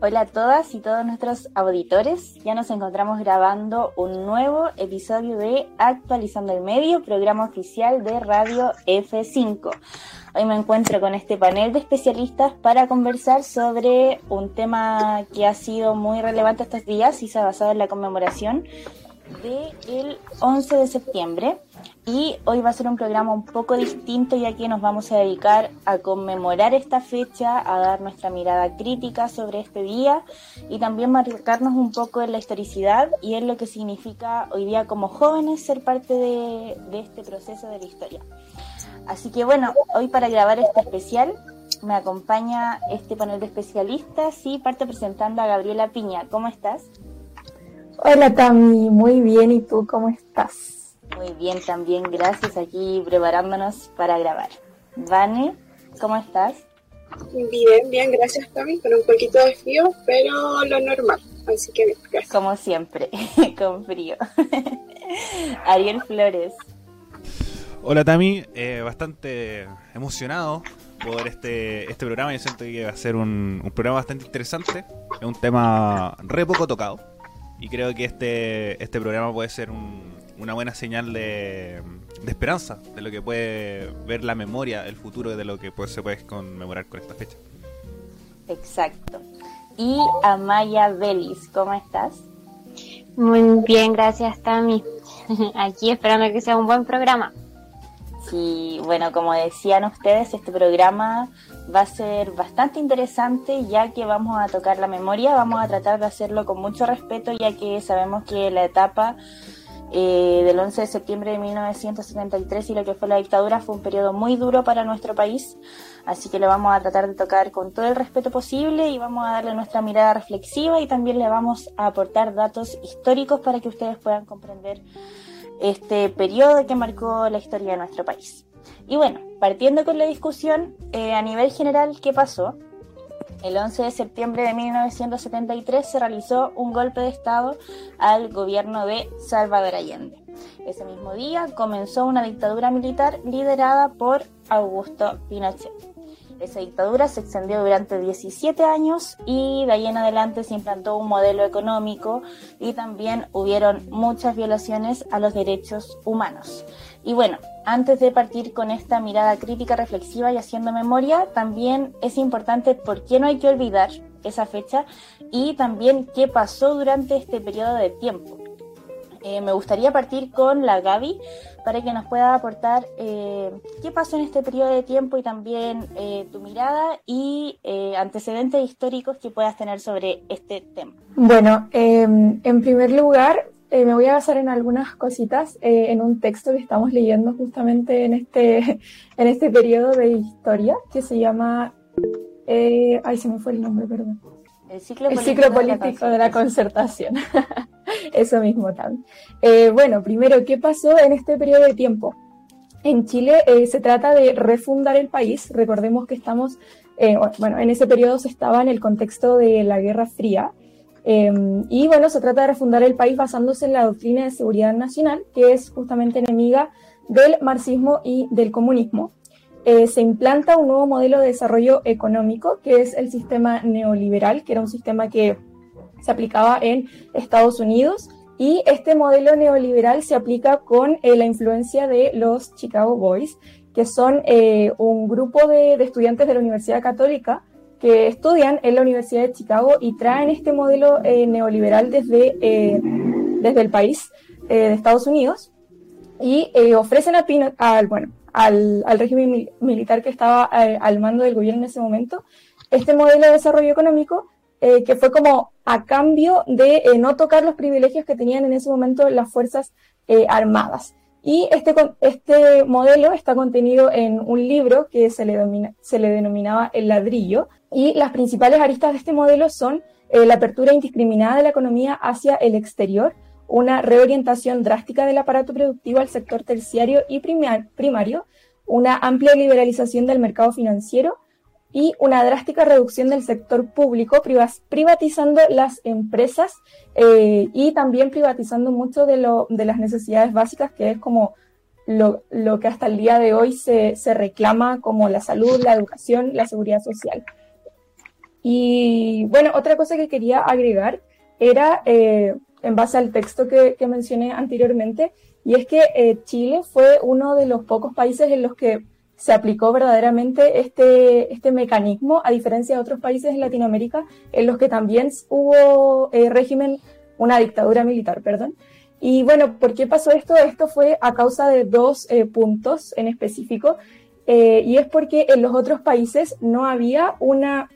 Hola a todas y todos nuestros auditores. Ya nos encontramos grabando un nuevo episodio de Actualizando el Medio, programa oficial de Radio F5. Hoy me encuentro con este panel de especialistas para conversar sobre un tema que ha sido muy relevante estos días y se ha basado en la conmemoración del 11 de septiembre y hoy va a ser un programa un poco distinto ya que nos vamos a dedicar a conmemorar esta fecha, a dar nuestra mirada crítica sobre este día y también marcarnos un poco en la historicidad y en lo que significa hoy día como jóvenes ser parte de, este proceso de la historia. Así que bueno, hoy para grabar este especial me acompaña este panel de especialistas y parte presentando a Gabriela Piña. ¿Cómo estás? Hola Tami, muy bien. ¿Y tú cómo estás? Muy bien, también gracias. Aquí preparándonos para grabar. Vane, ¿cómo estás? Bien, bien, gracias Tami. Con un poquito de frío, pero lo normal. Así que gracias. Como siempre, con frío. Ariel Flores. Hola Tami, eh, bastante emocionado por este, este programa. Yo siento que va a ser un, un programa bastante interesante. Es un tema re poco tocado y creo que este, este programa puede ser una buena señal de, esperanza, de lo que puede ver la memoria, el futuro de lo que pues, se puede conmemorar con esta fecha. Exacto. Y Amaya Belis, ¿cómo estás? Muy bien, gracias Tami. Aquí esperando que sea un buen programa. Sí, bueno, como decían ustedes, este programa va a ser bastante interesante ya que vamos a tocar la memoria, vamos a tratar de hacerlo con mucho respeto ya que sabemos que la etapa eh, del 11 de septiembre de 1973 y lo que fue la dictadura fue un periodo muy duro para nuestro país, así que lo vamos a tratar de tocar con todo el respeto posible y vamos a darle nuestra mirada reflexiva y también le vamos a aportar datos históricos para que ustedes puedan comprender este periodo que marcó la historia de nuestro país. Y bueno, partiendo con la discusión, eh, a nivel general, ¿qué pasó? El 11 de septiembre de 1973 se realizó un golpe de Estado al gobierno de Salvador Allende. Ese mismo día comenzó una dictadura militar liderada por Augusto Pinochet. Esa dictadura se extendió durante 17 años y de ahí en adelante se implantó un modelo económico y también hubieron muchas violaciones a los derechos humanos. Y bueno, antes de partir con esta mirada crítica, reflexiva y haciendo memoria, también es importante por qué no hay que olvidar esa fecha y también qué pasó durante este periodo de tiempo. Eh, me gustaría partir con la Gaby para que nos pueda aportar eh, qué pasó en este periodo de tiempo y también eh, tu mirada y antecedentes históricos que puedas tener sobre este tema. Bueno, em, en primer lugar, me voy a basar en algunas cositas en un texto que estamos leyendo justamente en este, en este periodo de historia que se llama... ay, se me fue el nombre, perdón. El ciclo, político, de la concertación. Eso mismo también. Eh, bueno, primero, ¿qué pasó en este periodo de tiempo? En Chile eh, se trata de refundar el país. Recordemos que estamos, eh, bueno, en ese periodo se estaba en el contexto de la Guerra Fría. Y bueno, se trata de refundar el país basándose en la doctrina de seguridad nacional, que es justamente enemiga del marxismo y del comunismo. Eh, se implanta un nuevo modelo de desarrollo económico, que es el sistema neoliberal, que era un sistema que se aplicaba en Estados Unidos. Y este modelo neoliberal se aplica con eh, la influencia de los Chicago Boys, que son eh, un grupo de, estudiantes de la Universidad Católica que estudian en la Universidad de Chicago y traen este modelo neoliberal desde, desde el país de Estados Unidos y ofrecen a al, bueno, al, régimen militar que estaba eh, al mando del gobierno en ese momento, este modelo de desarrollo económico eh, que fue como a cambio de eh, no tocar los privilegios que tenían en ese momento las Fuerzas Armadas. Y este, este modelo está contenido en un libro que se le, se le denominaba El ladrillo, y las principales aristas de este modelo son la apertura indiscriminada de la economía hacia el exterior, una reorientación drástica del aparato productivo al sector terciario y primario, una amplia liberalización del mercado financiero y una drástica reducción del sector público, privatizando las empresas eh, y también privatizando mucho de, las necesidades básicas, que es como lo, que hasta el día de hoy se reclama como la salud, la educación, la seguridad social. Y bueno, otra cosa que quería agregar era, eh, en base al texto que, mencioné anteriormente, y es que eh, Chile fue uno de los pocos países en los que se aplicó verdaderamente este, este mecanismo, a diferencia de otros países de Latinoamérica, en los que también hubo eh, régimen, una dictadura militar, perdón. Y bueno, ¿por qué pasó esto? Esto fue a causa de dos puntos en específico, y es porque en los otros países no había una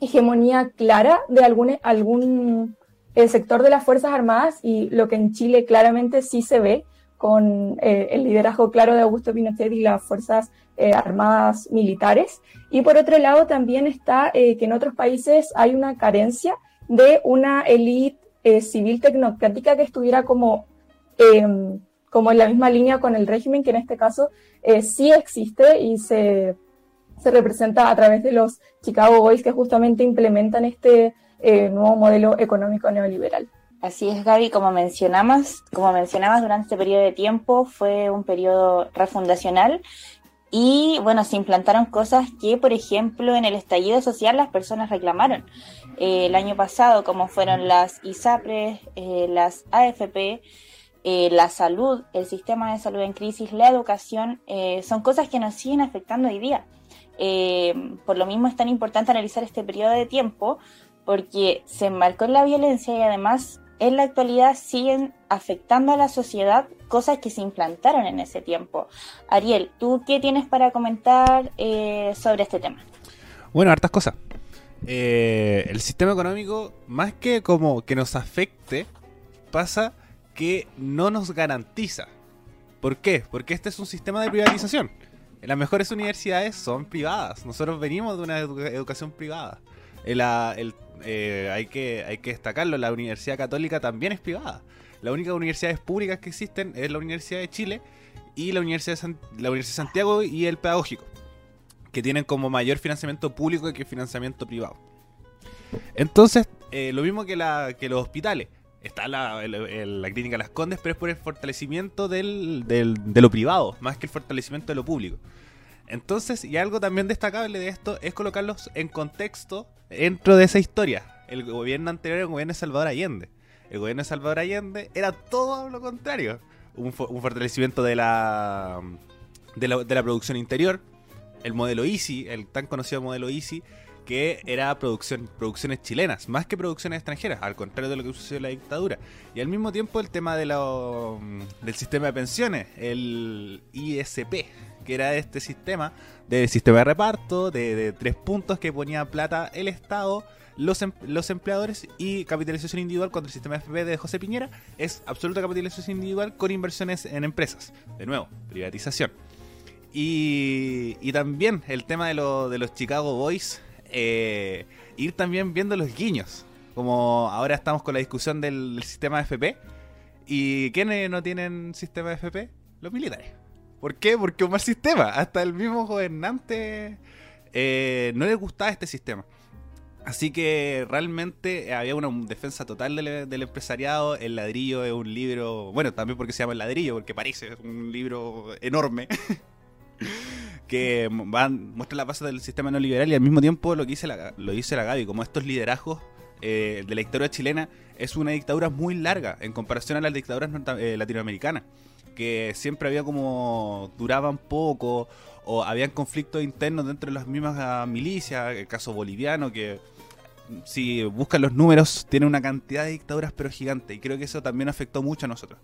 hegemonía clara de algún, algún el sector de las Fuerzas Armadas, y lo que en Chile claramente sí se ve, con eh, el liderazgo claro de Augusto Pinochet y las Fuerzas eh, Armadas militares. Y por otro lado también está eh, que en otros países hay una carencia de una élite civil tecnocrática que estuviera como, como en la misma línea con el régimen, que en este caso sí existe y se, se representa a través de los Chicago Boys que justamente implementan este nuevo modelo económico neoliberal. Así es, Gaby, como mencionamos, como mencionabas durante este periodo de tiempo, fue un periodo refundacional y bueno, se implantaron cosas que, por ejemplo, en el estallido social las personas reclamaron. Eh, el año pasado, como fueron las ISAPRES, eh, las AFP, eh, la salud, el sistema de salud en crisis, la educación, son cosas que nos siguen afectando hoy día. Por lo mismo es tan importante analizar este periodo de tiempo porque se enmarcó en la violencia y además en la actualidad siguen afectando a la sociedad cosas que se implantaron en ese tiempo. Ariel, ¿tú qué tienes para comentar eh, sobre este tema? Bueno, hartas cosas. Eh, el sistema económico, más que como que nos afecte, pasa que no nos garantiza. ¿Por qué? Porque este es un sistema de privatización. Las mejores universidades son privadas. Nosotros venimos de una educación privada. El eh, hay, que, destacarlo, la Universidad Católica también es privada. Las únicas universidades públicas que existen es la Universidad de Chile y la Universidad de, la Universidad Santiago y el Pedagógico, que tienen como mayor financiamiento público que financiamiento privado. Entonces, eh, lo mismo que, la, que los hospitales. Está la, la, clínica Las Condes, pero es por el fortalecimiento del, del, de lo privado, más que el fortalecimiento de lo público. Entonces, y algo también destacable de esto es colocarlos en contexto dentro de esa historia. El gobierno anterior, el gobierno de Salvador Allende. El gobierno de Salvador Allende era todo lo contrario. Un, fortalecimiento de la, de la, de la producción interior. El modelo Easy, el tan conocido modelo Easy, que era producción, producciones chilenas, más que producciones extranjeras, al contrario de lo que sucedió en la dictadura. Y al mismo tiempo el tema de lo, del sistema de pensiones, el ISP, que era este sistema de sistema de reparto, de, tres puntos que ponía plata el Estado, los, em, los empleadores y capitalización individual contra el sistema FP de José Piñera es absoluta capitalización individual con inversiones en empresas. De nuevo, privatización. Y, y también el tema de, lo, de los Chicago Boys, eh, ir también viendo los guiños. Como ahora estamos con la discusión del, sistema de FP. ¿Y quiénes no tienen sistema de FP? Los militares. ¿Por qué? Porque un mal sistema. Hasta el mismo gobernante eh, no le gustaba este sistema. Así que realmente había una defensa total del, empresariado. El ladrillo es un libro, bueno, también porque se llama el ladrillo, porque parece un libro enorme. que muestra la base del sistema neoliberal y al mismo tiempo lo que dice la, lo dice la Gaby, como estos liderazgos eh, de la dictadura chilena es una dictadura muy larga en comparación a las dictaduras eh, latinoamericanas que siempre había como duraban poco o habían conflictos internos dentro de las mismas ah, milicias, el caso boliviano que si buscan los números tiene una cantidad de dictaduras pero gigante y creo que eso también afectó mucho a nosotros.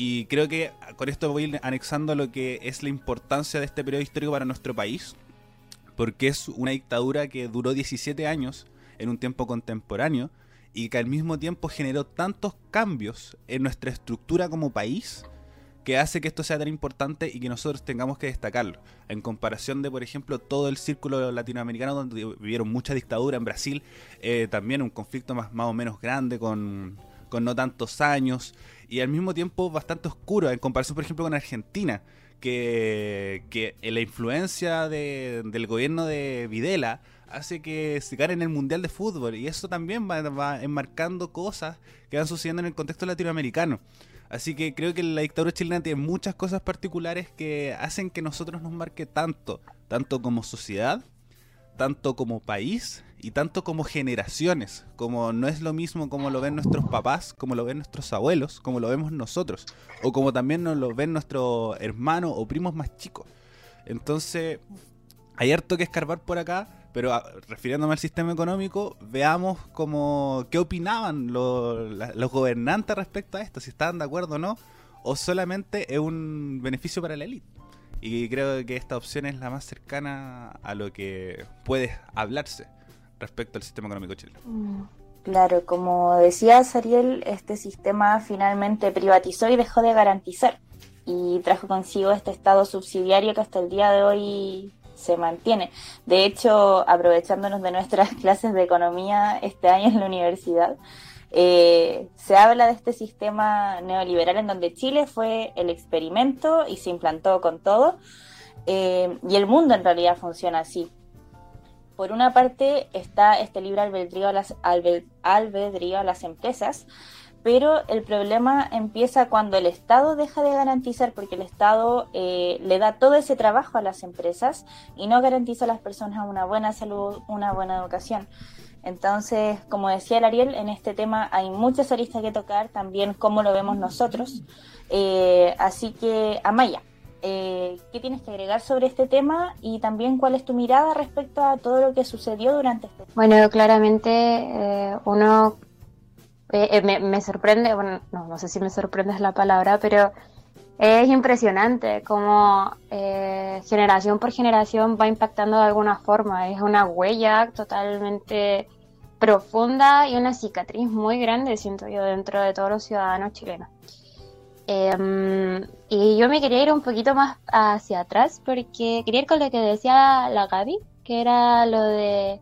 Y creo que con esto voy anexando lo que es la importancia de este periodo histórico para nuestro país, porque es una dictadura que duró 17 años en un tiempo contemporáneo y que al mismo tiempo generó tantos cambios en nuestra estructura como país que hace que esto sea tan importante y que nosotros tengamos que destacarlo. En comparación de, por ejemplo, todo el círculo latinoamericano donde vivieron mucha dictadura en Brasil, eh, también un conflicto más, más o menos grande con, no tantos años y al mismo tiempo bastante oscuro en comparación, por ejemplo, con Argentina. Que, que la influencia del gobierno de Videla hace que se gane en el Mundial de Fútbol y eso también va, va enmarcando cosas que van sucediendo en el contexto latinoamericano. Así que creo que la dictadura chilena tiene muchas cosas particulares que hacen que nosotros nos marque tanto, tanto como sociedad, tanto como país y tanto como generaciones, como no es lo mismo como lo ven nuestros papás, como lo ven nuestros abuelos, como lo vemos nosotros, o como también nos lo ven nuestros hermanos o primos más chicos. Entonces, hay harto que escarbar por acá, pero ah, refiriéndome al sistema económico, veamos como qué opinaban los gobernantes respecto a esto, si estaban de acuerdo o no, o solamente es un beneficio para la élite. Y creo que esta opción es la más cercana a lo que puede hablarse respecto al sistema económico chileno. Mm, claro, como decía Ariel, este sistema finalmente privatizó y dejó de garantizar y trajo consigo este estado subsidiario que hasta el día de hoy se mantiene. De hecho, aprovechándonos de nuestras clases de economía este año en la universidad, eh, se habla de este sistema neoliberal en donde Chile fue el experimento y se implantó con todo, eh, y el mundo en realidad funciona así. Por una parte está este libre albedrío a las, albedrío a las empresas, pero el problema empieza cuando el Estado deja de garantizar, porque el Estado eh, le da todo ese trabajo a las empresas y no garantiza a las personas una buena salud, una buena educación. Entonces, como decía el Ariel, en este tema hay muchas aristas que tocar, también cómo lo vemos nosotros. Eh, así que, Amaya, eh, ¿qué tienes que agregar sobre este tema y también cuál es tu mirada respecto a todo lo que sucedió durante este Bueno, claramente eh, uno me, sorprende, bueno, no, no sé si me sorprende es la palabra, pero es impresionante cómo generación por generación va impactando de alguna forma. Es una huella totalmente profunda y una cicatriz muy grande, siento yo, dentro de todos los ciudadanos chilenos. Em, y yo me quería ir un poquito más hacia atrás porque quería ir con lo que decía la Gaby, que era lo de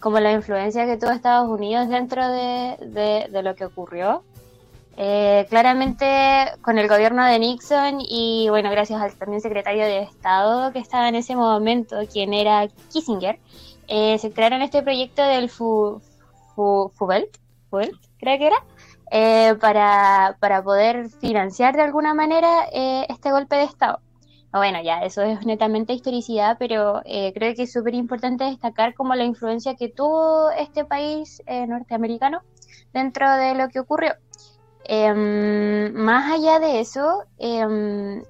como la influencia que tuvo Estados Unidos dentro de, de, lo que ocurrió. Eh, claramente con el gobierno de Nixon y bueno, gracias al también secretario de Estado que estaba en ese momento, quien era Kissinger, eh, se crearon este proyecto del FU, Fubelt, creo que era, eh, para, para, poder financiar de alguna manera eh, este golpe de Estado. Bueno, ya, eso es netamente historicidad, pero eh, creo que es súper importante destacar como la influencia que tuvo este país norteamericano dentro de lo que ocurrió. Em, más allá de eso, em,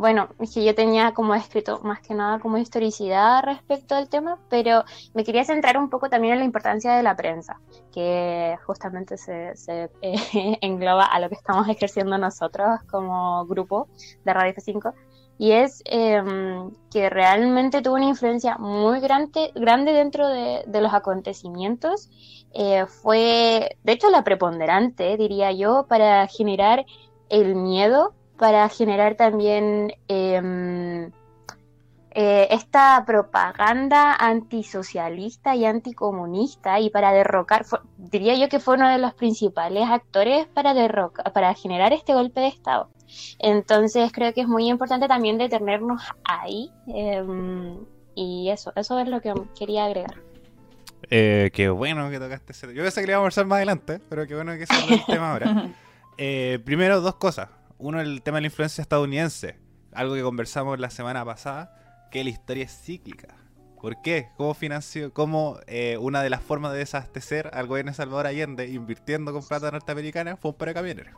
bueno, es que yo tenía como escrito más que nada como historicidad respecto al tema, pero me quería centrar un poco también en la importancia de la prensa, que justamente se, eh, engloba a lo que estamos ejerciendo nosotros como grupo de Radio F5, y es em, que realmente tuvo una influencia muy grande, grande dentro de, los acontecimientos. Eh, fue, de hecho, la preponderante, diría yo, para generar el miedo para generar también em, eh, esta propaganda antisocialista y anticomunista y para derrocar, diría yo que fue uno de los principales actores para, derrocar, para generar este golpe de Estado. Entonces creo que es muy importante también detenernos ahí em, y eso, eso es lo que quería agregar. Eh, qué bueno que tocaste ese Yo pensé que le íbamos a conversar más adelante, pero qué bueno que sea el tema ahora. Eh, primero, dos cosas uno el tema de la influencia estadounidense, algo que conversamos la semana pasada, que la historia es cíclica. ¿Por qué? ¿Cómo financió, cómo eh, una de las formas de desabastecer al gobierno de Salvador Allende invirtiendo con plata norteamericana fue un paro camionero?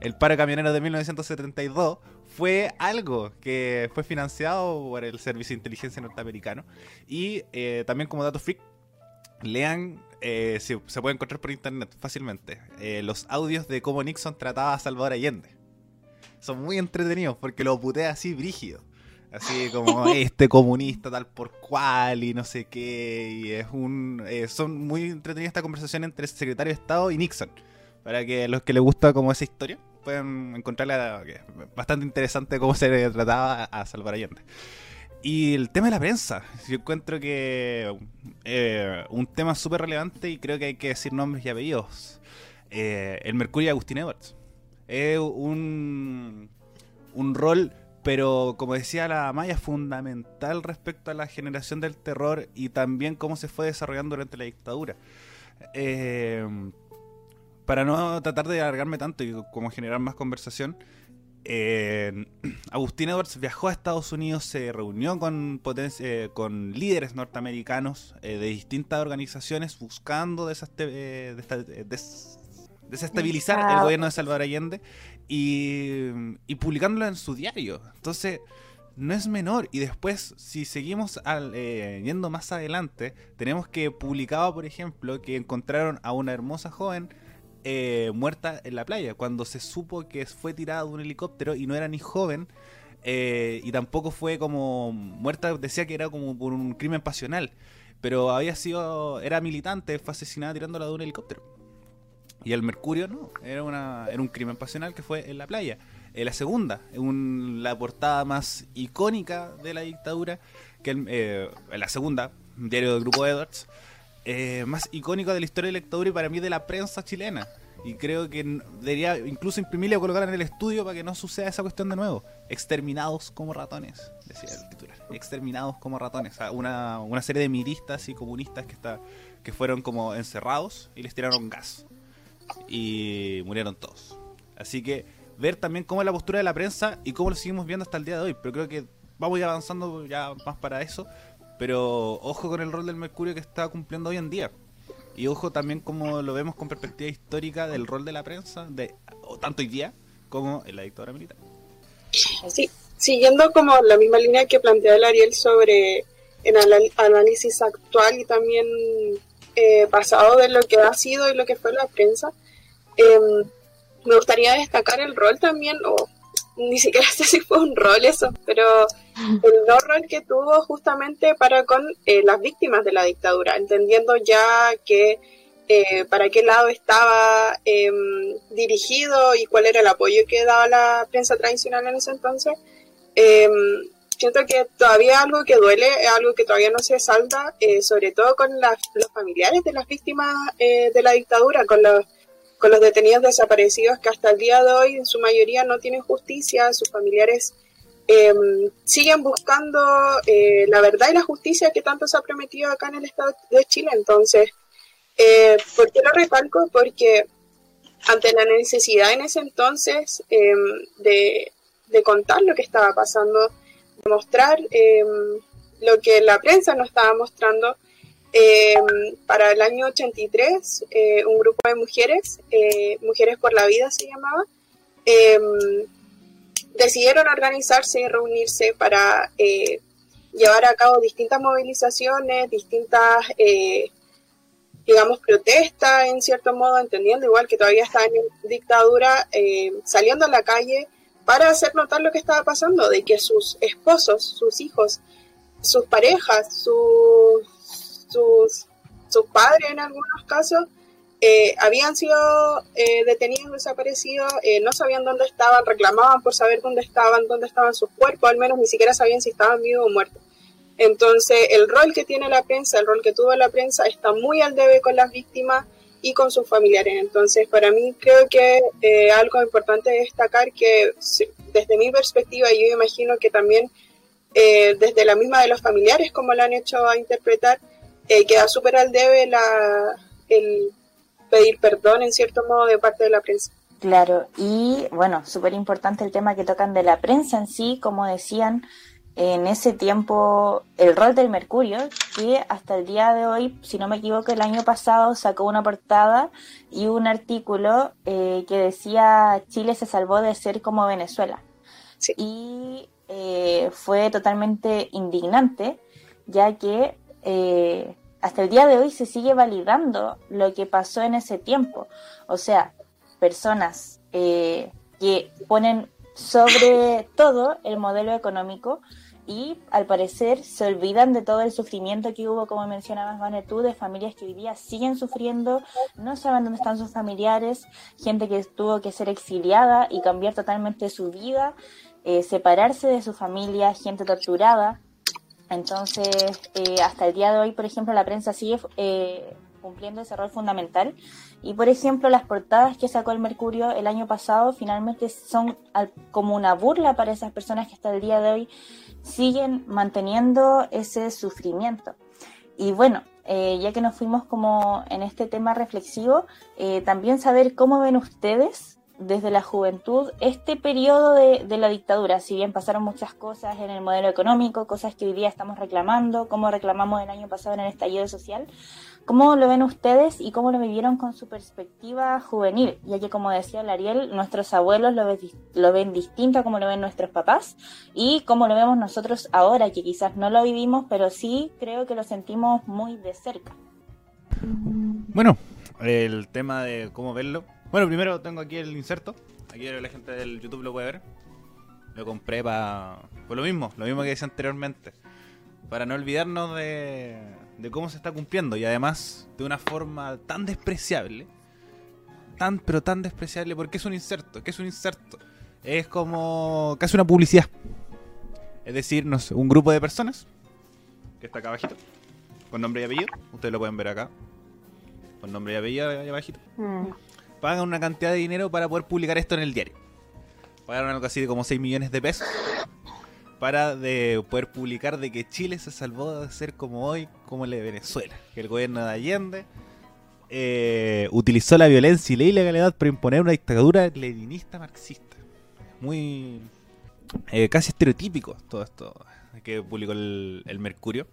El paro camionero de 1972 fue algo que fue financiado por el Servicio de Inteligencia norteamericano. Y eh, también como dato freak, lean, eh, se, puede encontrar por internet fácilmente, los audios de cómo Nixon trataba a Salvador Allende son muy entretenidos porque lo putea así brígido. Así como este comunista tal por cual y no sé qué. Y es un. Eh, son muy entretenidas esta conversación entre el secretario de Estado y Nixon. Para que los que les gusta como esa historia puedan encontrarla bastante interesante cómo se trataba a Salvar Allende. Y el tema de la prensa, yo encuentro que eh, un tema súper relevante y creo que hay que decir nombres y apellidos. Eh, el Mercurio de Agustín Edwards es un, un rol, pero como decía la Maya, fundamental respecto a la generación del terror y también cómo se fue desarrollando durante la dictadura. Eh, para no tratar de alargarme tanto y como generar más conversación, eh, Agustín Edwards viajó a Estados Unidos, se reunió con, eh, con líderes norteamericanos de distintas organizaciones buscando desestabilizar el gobierno de Salvador Allende y, y publicándolo en su diario. Entonces, no es menor. Y después, si seguimos eh, yendo más adelante, tenemos que publicaba, por ejemplo, que encontraron a una hermosa joven eh, muerta en la playa, cuando se supo que fue tirada de un helicóptero y no era ni joven. Eh, y tampoco fue como muerta, decía que era como por un crimen pasional, pero había sido, era militante, fue asesinada tirándola de un helicóptero. Y el Mercurio no, era, una, era un crimen pasional que fue en la playa la segunda, un, la portada más icónica de la dictadura, que eh, la segunda, diario del grupo Edwards, eh, más icónico de la historia de la y para mí de la prensa chilena. Y creo que debería incluso imprimirle o colocar en el estudio para que no suceda esa cuestión de nuevo. Exterminados como ratones, decía el titular. Exterminados como ratones. una, una serie de miristas y comunistas que, está, que fueron como encerrados y les tiraron gas. Y murieron todos. Así que ver también cómo es la postura de la prensa y cómo lo seguimos viendo hasta el día de hoy. Pero creo que vamos ya avanzando ya más para eso. Pero ojo con el rol del Mercurio que está cumpliendo hoy en día. Y ojo también como lo vemos con perspectiva histórica del rol de la prensa, de tanto hoy día como en la dictadura militar. Sí, siguiendo como la misma línea que plantea el Ariel sobre el análisis actual y también eh, pasado de lo que ha sido y lo que fue la prensa, eh, me gustaría destacar el rol también, o ni siquiera sé si fue un rol eso, pero el no rol que tuvo justamente para con eh, las víctimas de la dictadura, entendiendo ya que eh, para qué lado estaba em, dirigido y cuál era el apoyo que daba la prensa tradicional en ese entonces. Em, siento que todavía algo que duele, algo que todavía no se salda, eh, sobre todo con los familiares de las víctimas de la dictadura, con los con los detenidos desaparecidos que hasta el día de hoy en su mayoría no tienen justicia, sus familiares em, siguen buscando eh, la verdad y la justicia que tanto se ha prometido acá en el Estado de Chile. Entonces, eh, ¿por qué lo recalco? Porque ante la necesidad en ese entonces em, de, de, contar lo que estaba pasando, de mostrar em, lo que la prensa no estaba mostrando, eh, para el año 83, eh, un grupo de mujeres, eh, Mujeres por la Vida se llamaba, decidieron organizarse y reunirse para llevar a cabo distintas movilizaciones, distintas, digamos, protestas en cierto modo, entendiendo igual que todavía está en dictadura, saliendo a la calle para hacer notar lo que estaba pasando, de que sus esposos, sus hijos, sus parejas, sus sus, sus padres en algunos casos eh, habían sido eh, detenidos, desaparecidos, eh, no sabían dónde estaban, reclamaban por saber dónde estaban, dónde estaban sus cuerpos, al menos ni siquiera sabían si estaban vivos o muertos. Entonces, el rol que tiene la prensa, el rol que tuvo la prensa, está muy al debe con las víctimas y con sus familiares. Entonces, para mí creo que algo importante destacar que desde mi perspectiva, yo imagino que también desde la misma de los familiares, como lo han hecho a interpretar, eh, queda súper al debe la, el pedir perdón en cierto modo de parte de la prensa. Claro, y bueno, súper importante el tema que tocan de la prensa en sí, como decían en ese tiempo el rol del Mercurio, que hasta el día de hoy, si no me equivoco, el año pasado sacó una portada y un artículo eh, que decía Chile se salvó de ser como Venezuela. Y eh, fue totalmente indignante, ya que eh, hasta el día de hoy se sigue validando lo que pasó en ese tiempo. O sea, personas eh, que ponen sobre todo el modelo económico y al parecer se olvidan de todo el sufrimiento que hubo, como mencionabas, Vane, tú, de familias que hoy día siguen sufriendo, no saben dónde están sus familiares, gente que tuvo que ser exiliada y cambiar totalmente su vida, eh, separarse de su familia, gente torturada. Entonces, eh, hasta el día de hoy, por ejemplo, la prensa sigue eh, cumpliendo ese rol fundamental. Y, por ejemplo, las portadas que sacó el Mercurio el año pasado finalmente son como una burla para esas personas que hasta el día de hoy siguen manteniendo ese sufrimiento. Y bueno, eh, ya que nos fuimos como en este tema reflexivo, también saber cómo ven ustedes desde la juventud este periodo de, de, la dictadura. Si bien pasaron muchas cosas en el modelo económico, cosas que hoy día estamos reclamando, como reclamamos el año pasado en el estallido social, ¿cómo lo ven ustedes y cómo lo vivieron con su perspectiva juvenil? Ya que, como decía Lariel, nuestros abuelos lo, ven, lo ven distinto a como lo ven nuestros papás y cómo lo vemos nosotros ahora, que quizás no lo vivimos, pero sí creo que lo sentimos muy de cerca. Bueno, el tema de cómo verlo. Bueno, primero tengo aquí el inserto. Aquí la gente del YouTube lo puede ver. Lo compré para. Por lo mismo, lo mismo que decía anteriormente. Para no olvidarnos de, de cómo se está cumpliendo. Y además, de una forma tan despreciable. Tan, pero tan despreciable. Porque es un inserto. ¿Qué es un inserto? Es como casi una publicidad. Es decir, no sé, un grupo de personas. Que está acá abajito. Con nombre y apellido. Ustedes lo pueden ver acá con nombre y apellido ahí abajito. Mm. Pagan una cantidad de dinero para poder publicar esto en el diario. Pagaron algo así de como 6 millones de pesos para de poder publicar de que Chile se salvó de ser como hoy, como el de Venezuela. Que el gobierno de Allende eh, utilizó la violencia y la ilegalidad para imponer una dictadura leninista marxista. Muy eh, casi estereotípico todo esto que publicó el, el Mercurio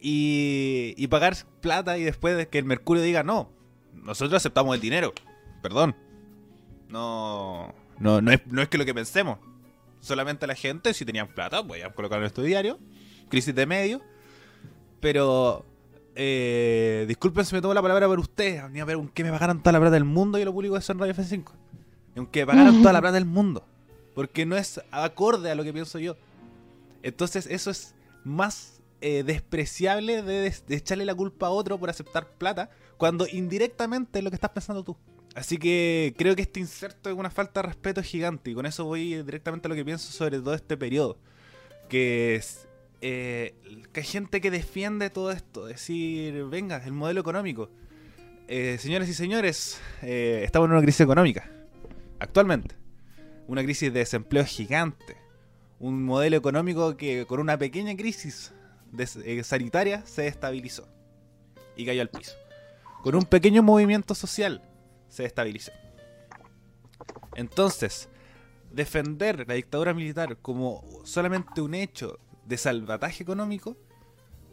y, pagar plata y después de que el Mercurio diga no, nosotros aceptamos el dinero, perdón. No, no, no, es, no es que lo que pensemos. Solamente la gente, si tenían plata, voy a colocar en nuestro diario, crisis de medio. Pero, eh, disculpen si me tomo la palabra por ustedes, a ver aunque me pagaran toda la plata del mundo y lo publico eso en Radio F5. Aunque me pagaran toda la plata del mundo. Porque no es acorde a lo que pienso yo. Entonces eso es más eh, despreciable de, echarle la culpa a otro por aceptar plata, cuando indirectamente es lo que estás pensando tú. Así que creo que este inserto es una falta de respeto gigante, y con eso voy directamente a lo que pienso sobre todo este periodo. Que eh, hay gente que defiende todo esto, decir, venga, el modelo económico. Eh, señores y señores, estamos en una crisis económica, actualmente. Una crisis de desempleo gigante. Un modelo económico que con una pequeña crisis eh, sanitaria se estabilizó y cayó al piso. Con un pequeño movimiento social se estabilizó. Entonces, defender la dictadura militar como solamente un hecho de salvataje económico,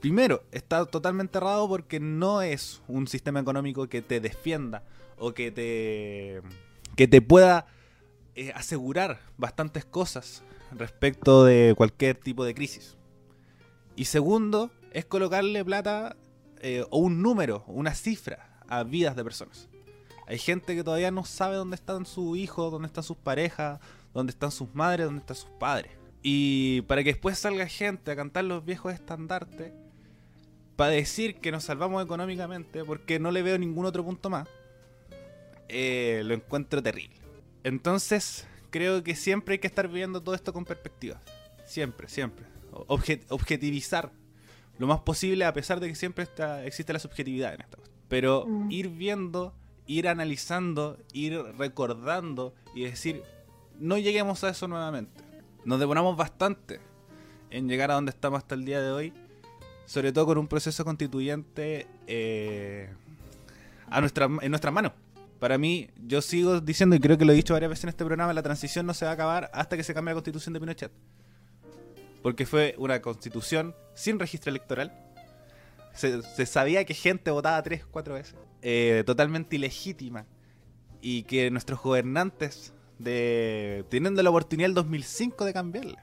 primero, está totalmente errado porque no es un sistema económico que te defienda o que te, que te pueda eh, asegurar bastantes cosas respecto de cualquier tipo de crisis. Y segundo, es colocarle plata eh, o un número, una cifra a vidas de personas. Hay gente que todavía no sabe dónde están sus hijos, dónde están sus parejas, dónde están sus madres, dónde están sus padres. Y para que después salga gente a cantar los viejos estandartes, para decir que nos salvamos económicamente, porque no le veo ningún otro punto más, eh, lo encuentro terrible. Entonces, creo que siempre hay que estar viendo todo esto con perspectiva. Siempre, siempre objetivizar lo más posible, a pesar de que siempre está, existe la subjetividad en esto. Pero mm. ir viendo, ir analizando, ir recordando y decir, no lleguemos a eso nuevamente. Nos demoramos bastante en llegar a donde estamos hasta el día de hoy, sobre todo con un proceso constituyente eh, a nuestra, en nuestras manos. Para mí, yo sigo diciendo, y creo que lo he dicho varias veces en este programa, la transición no se va a acabar hasta que se cambie la constitución de Pinochet porque fue una constitución sin registro electoral. Se, sabía que gente votaba tres, cuatro veces. Eh, totalmente ilegítima. Y que nuestros gobernantes, de, teniendo la oportunidad el 2005 de cambiarla.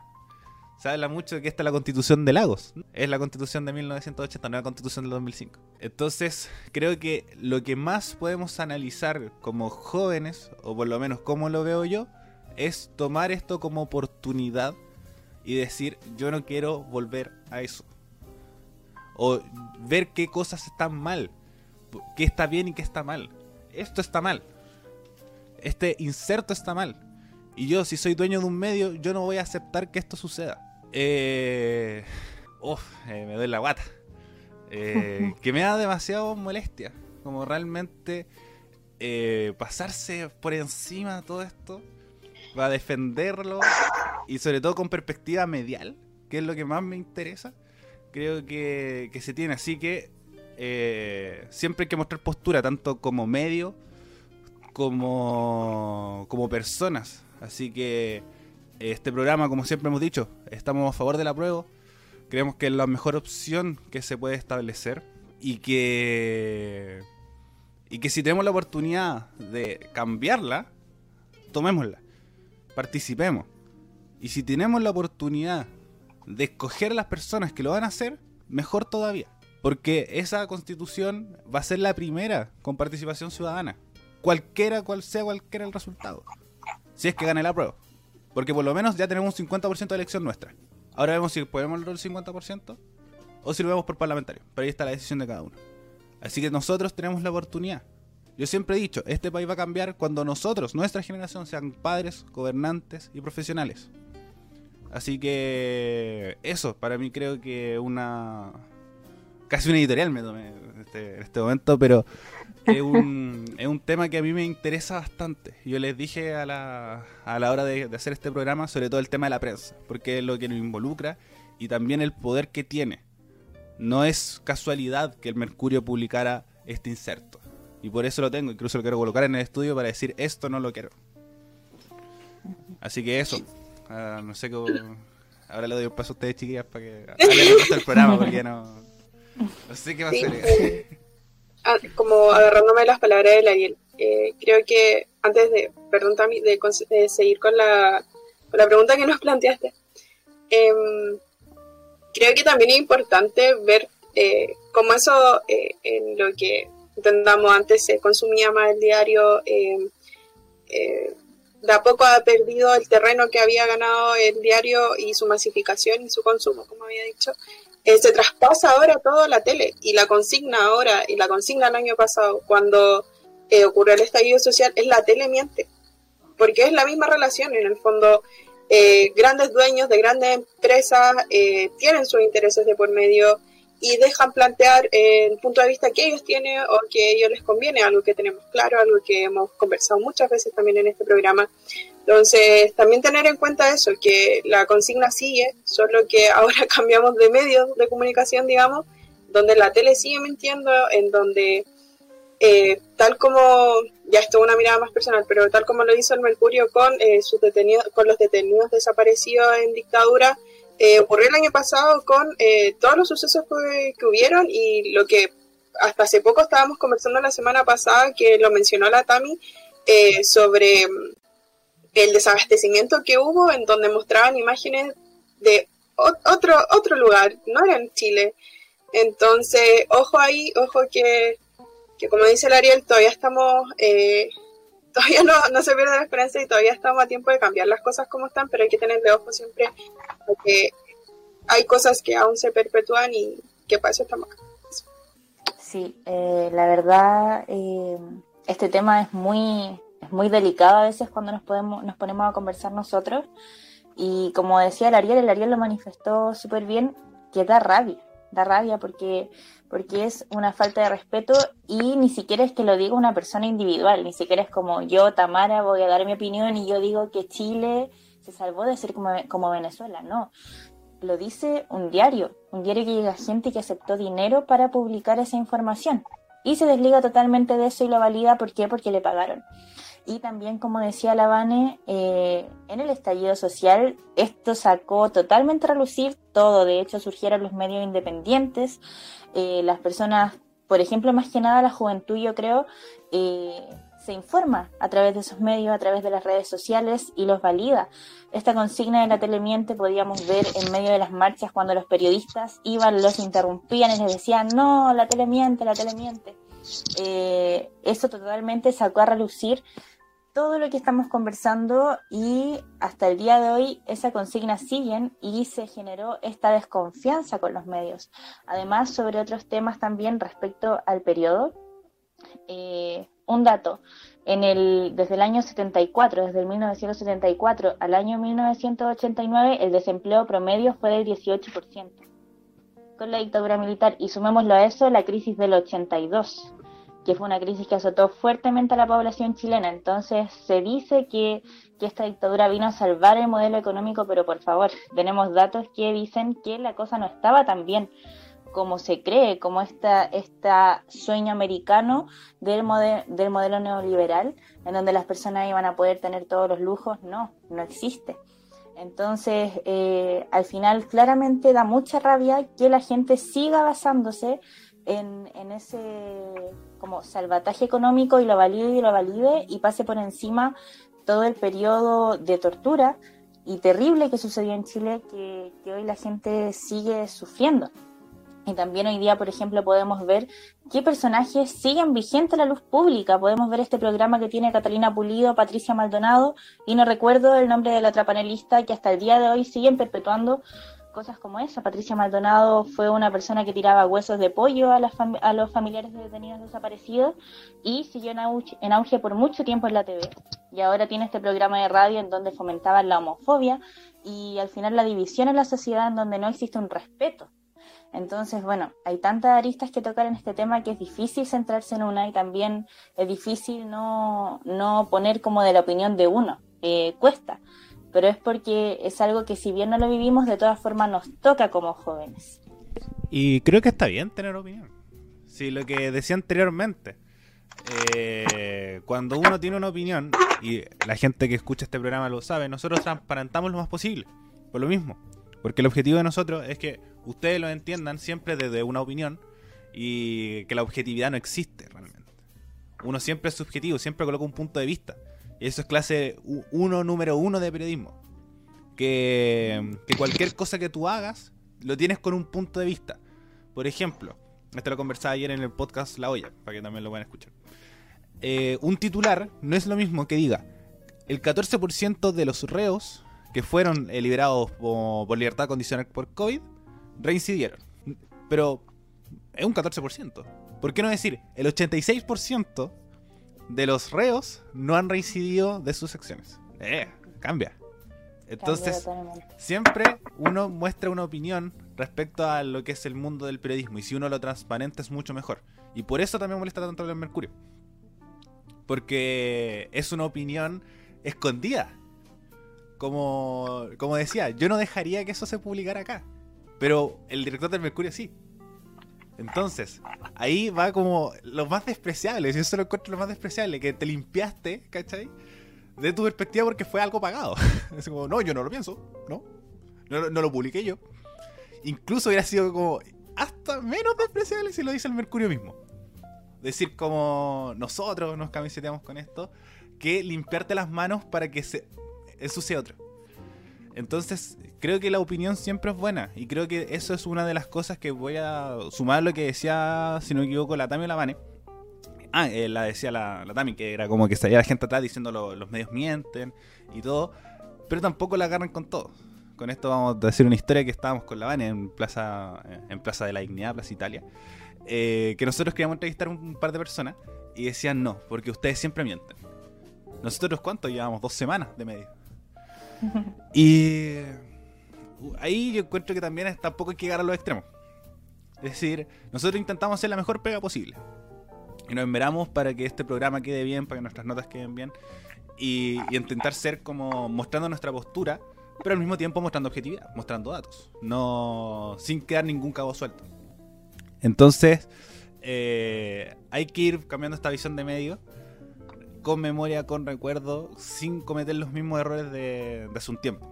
Se habla mucho de que esta es la constitución de Lagos. Es la constitución de 1980, no la constitución del 2005. Entonces, creo que lo que más podemos analizar como jóvenes, o por lo menos como lo veo yo, es tomar esto como oportunidad y decir, yo no quiero volver a eso. O ver qué cosas están mal, qué está bien y qué está mal. Esto está mal. Este inserto está mal. Y yo, si soy dueño de un medio, yo no voy a aceptar que esto suceda. Eh... Uf, eh, me doy la guata. Eh, que me da demasiado molestia. Como realmente eh, pasarse por encima de todo esto va a defenderlo y sobre todo con perspectiva medial, que es lo que más me interesa, creo que, se tiene. Así que eh, siempre hay que mostrar postura, tanto como medio, como, como personas. Así que este programa, como siempre hemos dicho, estamos a favor de la prueba. Creemos que es la mejor opción que se puede establecer y que y que si tenemos la oportunidad de cambiarla, tomémosla, participemos. Y si tenemos la oportunidad de escoger a las personas que lo van a hacer, mejor todavía. Porque esa constitución va a ser la primera con participación ciudadana. Cualquiera cual sea cualquiera el resultado. Si es que gane la prueba. Porque por lo menos ya tenemos un 50% de elección nuestra. Ahora vemos si podemos lograr el 50% o si lo vemos por parlamentario. Pero ahí está la decisión de cada uno. Así que nosotros tenemos la oportunidad. Yo siempre he dicho, este país va a cambiar cuando nosotros, nuestra generación, sean padres, gobernantes y profesionales. Así que eso, para mí creo que una... Casi una editorial me tomé este, en este, momento, pero es un, es un tema que a mí me interesa bastante. Yo les dije a la, a la hora de, de hacer este programa sobre todo el tema de la prensa, porque es lo que nos involucra y también el poder que tiene. No es casualidad que el Mercurio publicara este inserto. Y por eso lo tengo, incluso lo quiero colocar en el estudio para decir esto no lo quiero. Así que eso. Ah, no sé cómo. Ahora le doy un paso a ustedes, chiquillas, para que hablen el programa, porque no. No sé qué va a ser. Ah, como agarrándome las palabras de Ariel, eh, creo que antes de, perdón, Tami, de, de, seguir con la, con la pregunta que nos planteaste, eh, creo que también es importante ver eh, cómo eso eh, en lo que entendamos antes se consumía más el diario, eh, de a poco ha perdido el terreno que había ganado el diario y su masificación y su consumo, como había dicho. se traspasa ahora todo la tele y la consigna ahora y la consigna el año pasado cuando ocurrió el estallido social es la tele miente, porque es la misma relación en el fondo eh, grandes dueños de grandes empresas eh, tienen sus intereses de por medio y dejan plantear eh, el punto de vista que ellos tienen o que a ellos les conviene, algo que tenemos claro, algo que hemos conversado muchas veces también en este programa. Entonces, también tener en cuenta eso, que la consigna sigue, solo que ahora cambiamos de medios de comunicación, digamos, donde la tele sigue mintiendo, en donde eh, tal como, ya esto es una mirada más personal, pero tal como lo hizo el Mercurio con, eh, sus detenidos, con los detenidos desaparecidos en dictadura, eh, ocurrió el año pasado con todos los sucesos que, que, hubieron y lo que hasta hace poco estábamos conversando la semana pasada, que lo mencionó la Tami, sobre mm, el desabastecimiento que hubo, en donde mostraban imágenes de otro, otro lugar, no era en Chile. Entonces, ojo ahí, ojo que que como dice el Ariel, todavía estamos, eh, todavía no, no, se pierde la esperanza y todavía estamos a tiempo de cambiar las cosas como están, pero hay que tenerle ojo siempre porque hay cosas que aún se perpetúan y que para eso estamos. Sí, eh, la verdad, eh, este tema es muy, es muy delicado a veces cuando nos, podemos, nos ponemos a conversar nosotros. Y como decía el Ariel, el Ariel lo manifestó súper bien, que da rabia, da rabia porque porque es una falta de respeto y ni siquiera es que lo diga una persona individual, ni siquiera es como yo, Tamara, voy a dar mi opinión y yo digo que Chile se salvó de ser como, como Venezuela, no. Lo dice un diario, un diario que llega gente que aceptó dinero para publicar esa información y se desliga totalmente de eso y lo valida, ¿por qué? Porque le pagaron. Y también, como decía Lavane, eh, en el estallido social esto sacó totalmente a relucir todo. De hecho, surgieron los medios independientes, eh, las personas, por ejemplo, más que nada la juventud, yo creo, eh, se informa a través de esos medios, a través de las redes sociales y los valida. Esta consigna de la telemiente podíamos ver en medio de las marchas cuando los periodistas iban, los interrumpían y les decían, no, la telemiente, la telemiente. Eh, eso totalmente sacó a relucir todo lo que estamos conversando y hasta el día de hoy esa consigna siguen y se generó esta desconfianza con los medios. Además, sobre otros temas también respecto al periodo, eh, un dato, en el, desde el año 74, desde el 1974 al año 1989, el desempleo promedio fue del 18%. Con la dictadura militar, y sumémoslo a eso, la crisis del 82, que fue una crisis que azotó fuertemente a la población chilena. Entonces se dice que, esta dictadura vino a salvar el modelo económico, pero por favor, tenemos datos que dicen que la cosa no estaba tan bien. como se cree, como esta, esta sueño americano del, del modelo neoliberal, en donde las personas iban a poder tener todos los lujos, no, no existe. Entonces, eh, al final claramente da mucha rabia que la gente siga basándose en, ese como salvataje económico y lo valide y lo valide y pase por encima todo el periodo de tortura y terrible que sucedió en Chile que, hoy la gente sigue sufriendo. Y también hoy día, por ejemplo, podemos ver qué personajes siguen vigentes en la luz pública. Podemos ver este programa que tiene Catalina Pulido, Patricia Maldonado, y no recuerdo el nombre de la otra panelista que hasta el día de hoy siguen perpetuando cosas como esa. Patricia Maldonado fue una persona que tiraba huesos de pollo a, a los familiares de detenidos desaparecidos y siguió en auge, en por mucho tiempo en la TV. Y ahora tiene este programa de radio en donde fomentaban la homofobia y al final la división en la sociedad en donde no existe un respeto entonces, bueno, hay tantas aristas que tocar en este tema que es difícil centrarse en una y también es difícil no, no poner como de la opinión de uno. Eh, cuesta, pero es porque es algo que si bien no lo vivimos, de todas formas nos toca como jóvenes. Y creo que está bien tener opinión. Sí, lo que decía anteriormente. Eh, cuando uno tiene una opinión, y la gente que escucha este programa lo sabe, nosotros transparentamos lo más posible. Por lo mismo. Porque el objetivo de nosotros es que ustedes lo entiendan siempre desde una opinión y que la objetividad no existe realmente. Uno siempre es subjetivo, siempre coloca un punto de vista. Eso es clase uno, número uno de periodismo. Que, cualquier cosa que tú hagas, lo tienes con un punto de vista. Por ejemplo, esto lo conversaba ayer en el podcast La Olla, para que también lo puedan escuchar. Eh, un titular no es lo mismo que diga el 14% de los reos que fueron eh, liberados por, libertad condicional por COVID reincidieron. Pero es un 14%. ¿Por qué no decir el 86% de los reos no han reincidido de sus acciones? Eh, cambia. Entonces, siempre uno muestra una opinión respecto a lo que es el mundo del periodismo. Y si uno lo transparente es mucho mejor. Y por eso también molesta tanto el Mercurio. Porque es una opinión escondida. Como, como decía, yo no dejaría que eso se publicara acá. Pero el director del Mercurio sí. Entonces, ahí va como lo más despreciable. Yo eso lo encuentro lo más despreciable, que te limpiaste, ¿cachai? De tu perspectiva porque fue algo pagado. Es como, no, yo no lo pienso, ¿no? No, no lo publiqué yo. Incluso hubiera sido como hasta menos despreciable si lo dice el Mercurio mismo. Decir como nosotros nos camiseteamos con esto, que limpiarte las manos para que se ensucie otro. Entonces, creo que la opinión siempre es buena. Y creo que eso es una de las cosas que voy a sumar a lo que decía, si no me equivoco, la Tami o la Vane. Ah, eh, la decía la, la, que era como que salía la gente atrás diciendo los medios mienten y todo. Pero tampoco la agarran con todo. Con esto vamos a decir una historia que estábamos con la Vane en Plaza, en Plaza de la Dignidad, Plaza Italia. Eh, que nosotros queríamos entrevistar un par de personas y decían no, porque ustedes siempre mienten. Nosotros, ¿cuánto? Llevamos dos semanas de medio y ahí yo encuentro que también tampoco hay que llegar a los extremos. Es decir, nosotros intentamos hacer la mejor pega posible. Y nos enveramos para que este programa quede bien, para que nuestras notas queden bien. Y, intentar ser como mostrando nuestra postura, pero al mismo tiempo mostrando objetividad, mostrando datos. No sin quedar ningún cabo suelto. Entonces, eh, hay que ir cambiando esta visión de medio con memoria, con recuerdo, sin cometer los mismos errores de, hace un tiempo.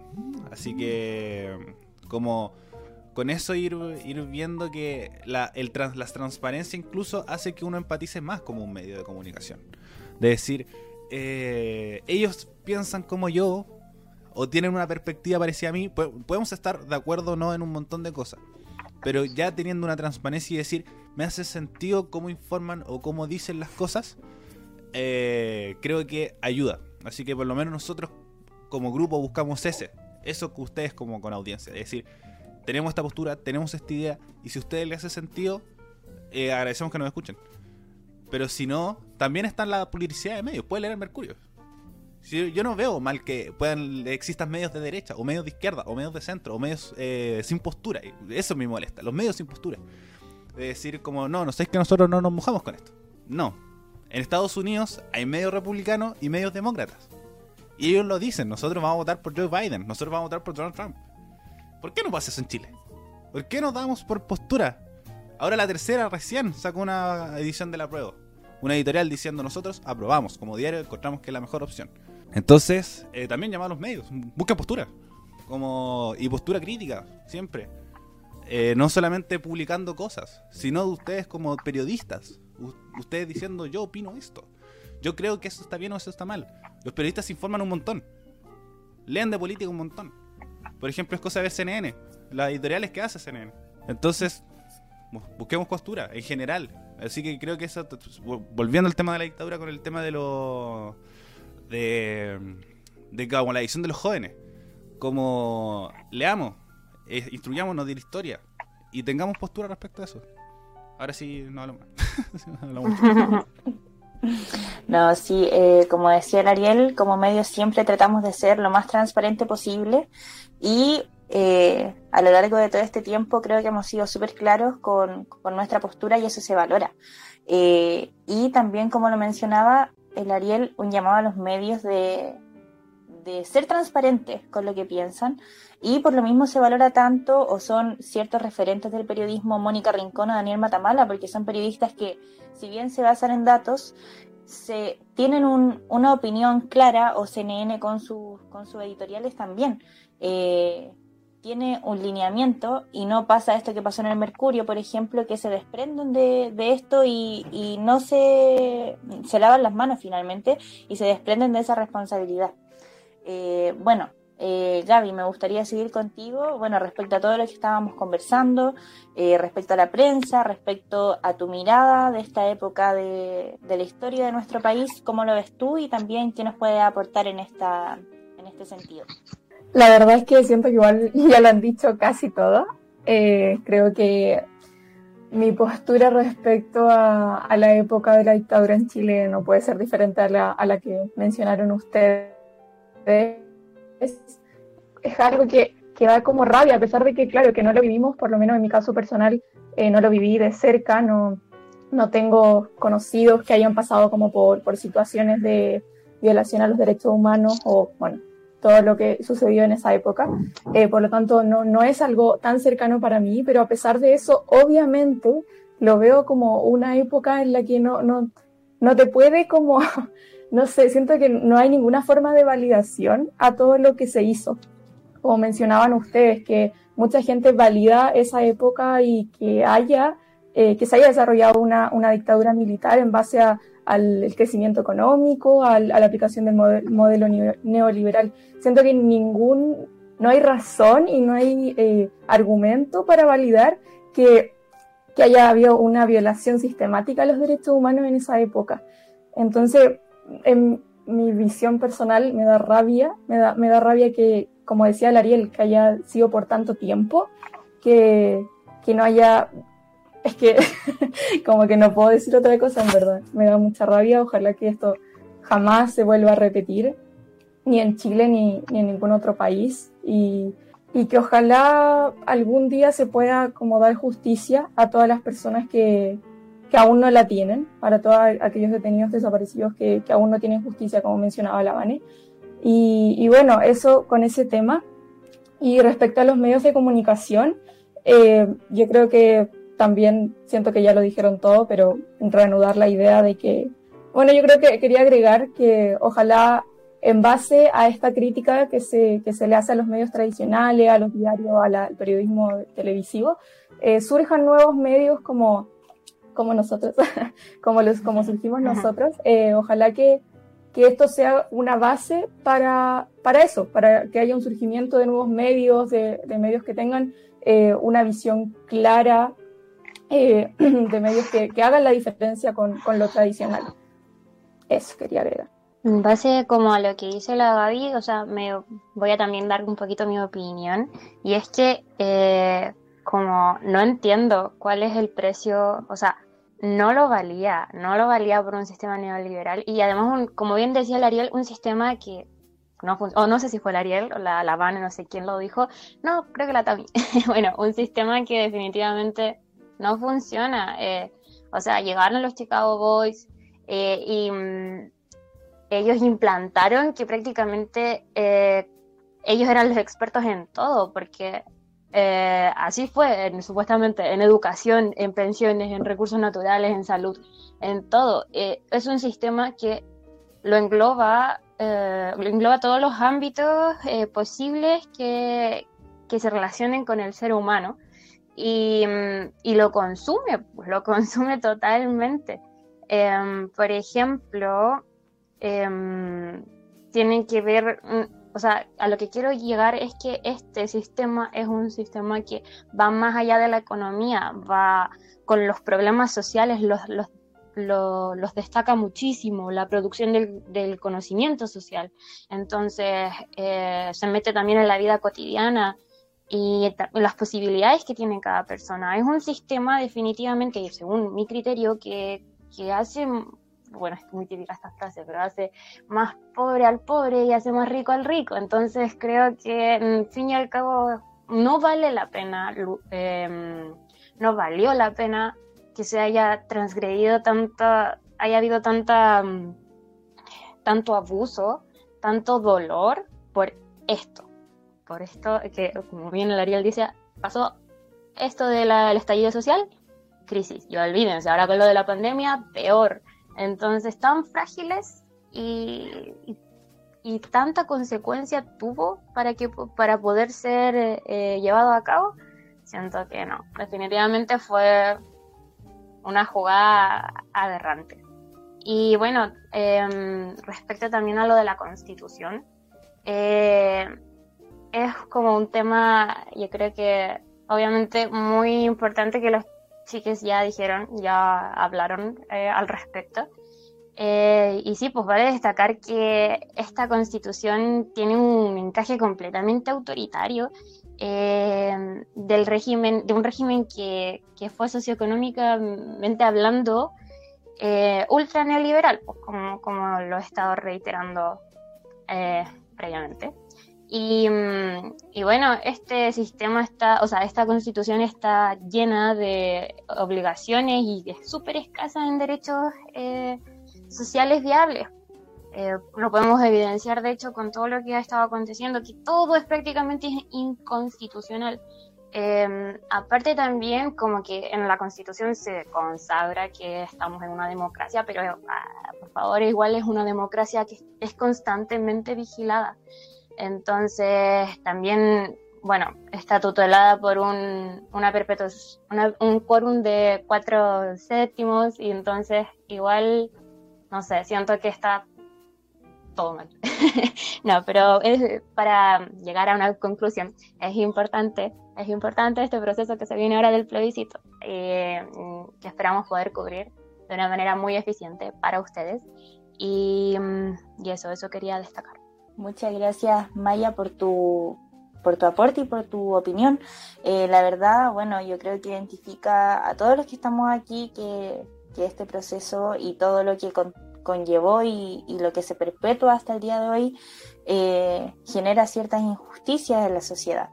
Así que, como con eso ir, viendo que la transparencia incluso hace que uno empatice más como un medio de comunicación. De decir, eh, ellos piensan como yo o tienen una perspectiva parecida a mí, podemos estar de acuerdo o no en un montón de cosas. Pero ya teniendo una transparencia y decir, me hace sentido cómo informan o cómo dicen las cosas, eh, creo que ayuda. Así que por lo menos nosotros como grupo buscamos ese. Eso que ustedes como con audiencia. Es decir, tenemos esta postura, tenemos esta idea, y si a ustedes les hace sentido, eh, agradecemos que nos escuchen. Pero si no, también está la publicidad de medios. Puede leer el Mercurio. yo no veo mal que puedan existan medios de derecha, o medios de izquierda, o medios de centro, o medios eh, sin postura. Eso me molesta, los medios sin postura. De decir como, no, no sé que nosotros no nos mojamos con esto. No, en Estados Unidos hay medios republicanos y medios demócratas. Y ellos lo dicen, nosotros vamos a votar por Joe Biden, nosotros vamos a votar por Donald Trump. ¿Por qué no pasa eso en Chile? ¿Por qué nos damos por postura? Ahora la tercera recién sacó una edición de la prueba. Una editorial diciendo nosotros aprobamos, como diario encontramos que es la mejor opción. Entonces, eh, también llamar a los medios, busquen postura. Como, y postura crítica, siempre. Eh, no solamente publicando cosas, sino de ustedes como periodistas. Ustedes diciendo yo opino esto. Yo creo que eso está bien o eso está mal. Los periodistas se informan un montón. Leen de política un montón. Por ejemplo, es cosa de CNN, las editoriales que hace CNN. Entonces, busquemos postura en general. Así que creo que eso, volviendo al tema de la dictadura con el tema de lo de, de como la edición de los jóvenes, como leamos, eh, instruyámonos de la historia y tengamos postura respecto a eso. Ahora sí, no hablo más. no, sí, eh, como decía el Ariel, como medio siempre tratamos de ser lo más transparente posible y eh, a lo largo de todo este tiempo creo que hemos sido súper claros con, nuestra postura y eso se valora. Eh, y también, como lo mencionaba el Ariel, un llamado a los medios de, de ser transparentes con lo que piensan y por lo mismo se valora tanto o son ciertos referentes del periodismo Mónica Rincón o Daniel Matamala porque son periodistas que si bien se basan en datos se tienen una opinión clara o CNN con, sus con sus editoriales también eh, tiene un lineamiento y no pasa esto que pasó en el Mercurio, por ejemplo, que se desprenden de, esto y, no se, se lavan las manos finalmente y se desprenden de esa responsabilidad. Eh, bueno, eh, Gaby, me gustaría seguir contigo, bueno, respecto a todo lo que estábamos conversando, eh, respecto a la prensa, respecto a tu mirada de esta época de, la historia de nuestro país, ¿cómo lo ves tú y también qué nos puede aportar en, esta, en este sentido? La verdad es que siento que igual ya lo han dicho casi todo. Eh, creo que mi postura respecto a, la época de la dictadura en Chile no puede ser diferente a la, a la que mencionaron ustedes. Es, es algo que, que, da como rabia, a pesar de que, claro, que no lo vivimos, por lo menos en mi caso personal, eh, no lo viví de cerca, no, no tengo conocidos que hayan pasado como por, por situaciones de violación a los derechos humanos o, bueno, todo lo que sucedió en esa época. Eh, por lo tanto, no, no es algo tan cercano para mí, pero a pesar de eso, obviamente lo veo como una época en la que no, no, no te puede como, no sé, siento que no hay ninguna forma de validación a todo lo que se hizo. Como mencionaban ustedes, que mucha gente valida esa época y que haya, eh, que se haya desarrollado una, una dictadura militar en base a, al crecimiento económico, a la aplicación del modelo, neoliberal. Siento que ningún, no hay razón y no hay eh, argumento para validar que, que haya habido una violación sistemática a los derechos humanos en esa época. Entonces, en mi visión personal me da rabia, me da, me da rabia que, como decía Ariel, que haya sido por tanto tiempo, que, que no haya es que como que no puedo decir otra cosa, en verdad. Me da mucha rabia. Ojalá que esto jamás se vuelva a repetir, ni en Chile ni, en ningún otro país. Y, que ojalá algún día se pueda como dar justicia a todas las personas que, aún no la tienen, para todos aquellos detenidos desaparecidos que, aún no tienen justicia, como mencionaba la Vane. Y, bueno, eso con ese tema. Y respecto a los medios de comunicación, eh, yo creo que también siento que ya lo dijeron todo, pero reanudar la idea de que, bueno, yo creo que quería agregar que ojalá en base a esta crítica que se, que se le hace a los medios tradicionales, a los diarios, al periodismo televisivo, eh, surjan nuevos medios como, como nosotros, como, los, como surgimos nosotros. Eh, ojalá que, que esto sea una base para, para eso, para que haya un surgimiento de nuevos medios, de, de medios que tengan eh, una visión clara eh, de medios que, hagan la diferencia con, lo tradicional. Eso quería agregar. En base como a lo que dice la Gaby, o sea, me voy a también dar un poquito mi opinión, y es que eh, como no entiendo cuál es el precio, o sea, no lo valía, no lo valía por un sistema neoliberal, y además, como bien decía el Ariel, un sistema que no o no sé si fue el Ariel o la, la no sé quién lo dijo, no, creo que la Tami, bueno, un sistema que definitivamente no funciona. Eh, o sea, llegaron los Chicago Boys eh, y mm, ellos implantaron que prácticamente eh, ellos eran los expertos en todo, porque Eh, así fue, supuestamente, en educación, en pensiones, en recursos naturales, en salud, en todo. Eh, es un sistema que lo engloba, eh, lo engloba todos los ámbitos posibles que, que, se relacionen con el ser humano y, mm, y lo consume, pues lo consume totalmente. Em, por ejemplo, em, tienen que ver o sea, a lo que quiero llegar es que este sistema es un sistema que va más allá de la economía, va con los problemas sociales, los, destaca muchísimo, la producción del, conocimiento social. Entonces, eh, se mete también en la vida cotidiana y las posibilidades que tiene cada persona. Es un sistema definitivamente, según mi criterio, que hace bueno, es muy típica esta frase, pero hace más pobre al pobre y hace más rico al rico. Entonces creo que, en fin y al cabo, no vale la pena, em, no valió la pena que se haya transgredido tanta, haya habido tanta, mm, tanto abuso, tanto dolor por esto. Por esto que, como bien el Ariel dice, pasó esto del estallido social, crisis. Y olvídense, ahora con lo de la pandemia, peor. Entonces, tan frágiles y, y, tanta consecuencia tuvo para, que, para poder ser eh, llevado a cabo, siento que no. Definitivamente fue una jugada aberrante. Y bueno, em, respecto también a lo de la constitución, eh, es como un tema, yo creo que obviamente muy importante que los chiques ya dijeron, ya hablaron eh, al respecto. Eh, y sí, pues vale destacar que esta constitución tiene un encaje completamente autoritario eh, del régimen, de un régimen que, que fue socioeconómicamente hablando ultra neoliberal, pues como, como, lo he estado reiterando previamente. Mm, y, bueno, este sistema está, o sea, esta constitución está llena de obligaciones y es súper escasa en derechos eh, sociales viables. Eh, lo podemos evidenciar, de hecho, con todo lo que ha estado aconteciendo, que todo es prácticamente inconstitucional. Em, aparte también, como que en la Constitución se consagra que estamos en una democracia, pero ah, por favor, igual es una democracia que es constantemente vigilada. Entonces, también, bueno, está tutelada por un, una un quórum de cuatro séptimos y entonces igual, no sé, siento que está todo mal. no, pero es, para llegar a una conclusión, es importante, es importante este proceso que se viene ahora del plebiscito, eh, que esperamos poder cubrir de una manera muy eficiente para ustedes. Y, y eso, eso quería destacar. Muchas gracias, Maya, por tu, por tu aporte y por tu opinión. Eh, la verdad, bueno, yo creo que identifica a todos los que estamos aquí que, este proceso y todo lo que conllevó y, lo que se perpetúa hasta el día de hoy eh, genera ciertas injusticias en la sociedad.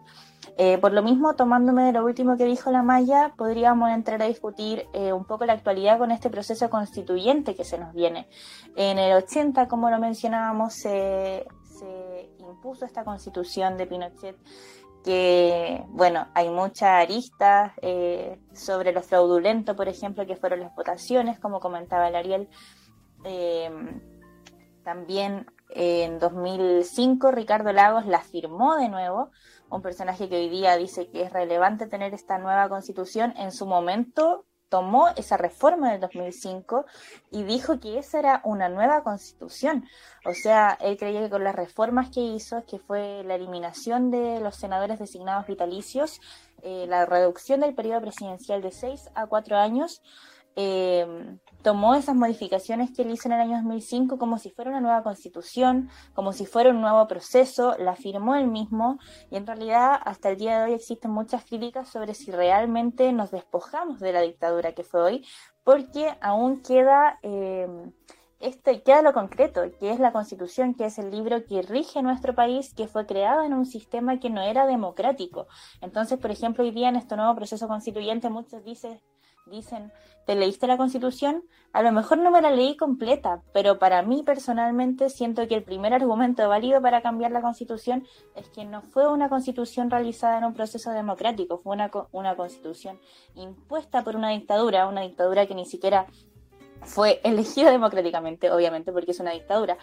Eh, por lo mismo, tomándome de lo último que dijo la Maya, podríamos entrar a discutir un poco la actualidad con este proceso constituyente que se nos viene. En el 80, como lo mencionábamos, se, se impuso esta constitución de Pinochet que, bueno, hay muchas aristas eh, sobre lo fraudulento, por ejemplo, que fueron las votaciones, como comentaba el Ariel. Eh, también en 2005 Ricardo Lagos la firmó de nuevo, un personaje que hoy día dice que es relevante tener esta nueva constitución. En su momento tomó esa reforma del 2005 y dijo que esa era una nueva constitución. O sea, él creía que con las reformas que hizo, que fue la eliminación de los senadores designados vitalicios, eh, la reducción del periodo presidencial de seis a cuatro años, eh, tomó esas modificaciones que él hizo en el año 2005 como si fuera una nueva constitución, como si fuera un nuevo proceso, la firmó él mismo y en realidad hasta el día de hoy existen muchas críticas sobre si realmente nos despojamos de la dictadura que fue hoy, porque aún queda... Eh, este, queda lo concreto, que es la Constitución, que es el libro que rige nuestro país, que fue creado en un sistema que no era democrático. Entonces, por ejemplo, hoy día en este nuevo proceso constituyente muchos dicen dicen, ¿te leíste la constitución? A lo mejor no me la leí completa, pero para mí personalmente siento que el primer argumento válido para cambiar la constitución es que no fue una constitución realizada en un proceso democrático, fue una, una constitución impuesta por una dictadura, una dictadura que ni siquiera fue elegida democráticamente, obviamente, porque es una dictadura,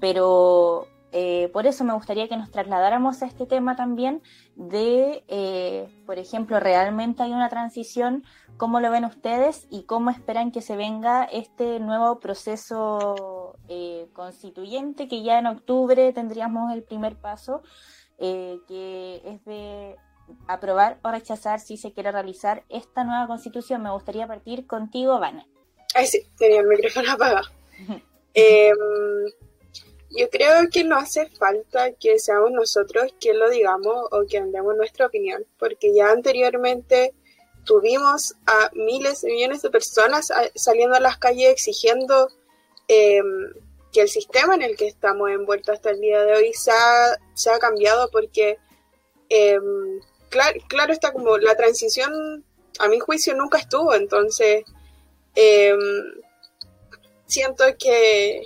pero eh, por eso me gustaría que nos trasladáramos a este tema también de, eh, por ejemplo, realmente hay una transición, cómo lo ven ustedes y cómo esperan que se venga este nuevo proceso eh, constituyente que ya en octubre tendríamos el primer paso, que es de aprobar o rechazar si se quiere realizar esta nueva constitución. Me gustaría partir contigo, Vane. Ay, sí, tenía el micrófono apagado. yo creo que no hace falta que seamos nosotros quien lo digamos o quien demos nuestra opinión, porque ya anteriormente tuvimos a miles de millones de personas saliendo a las calles exigiendo em, que el sistema en el que estamos envueltos hasta el día de hoy se ha, cambiado porque, em, claro, claro está como la transición, a mi juicio, nunca estuvo, entonces em, siento que,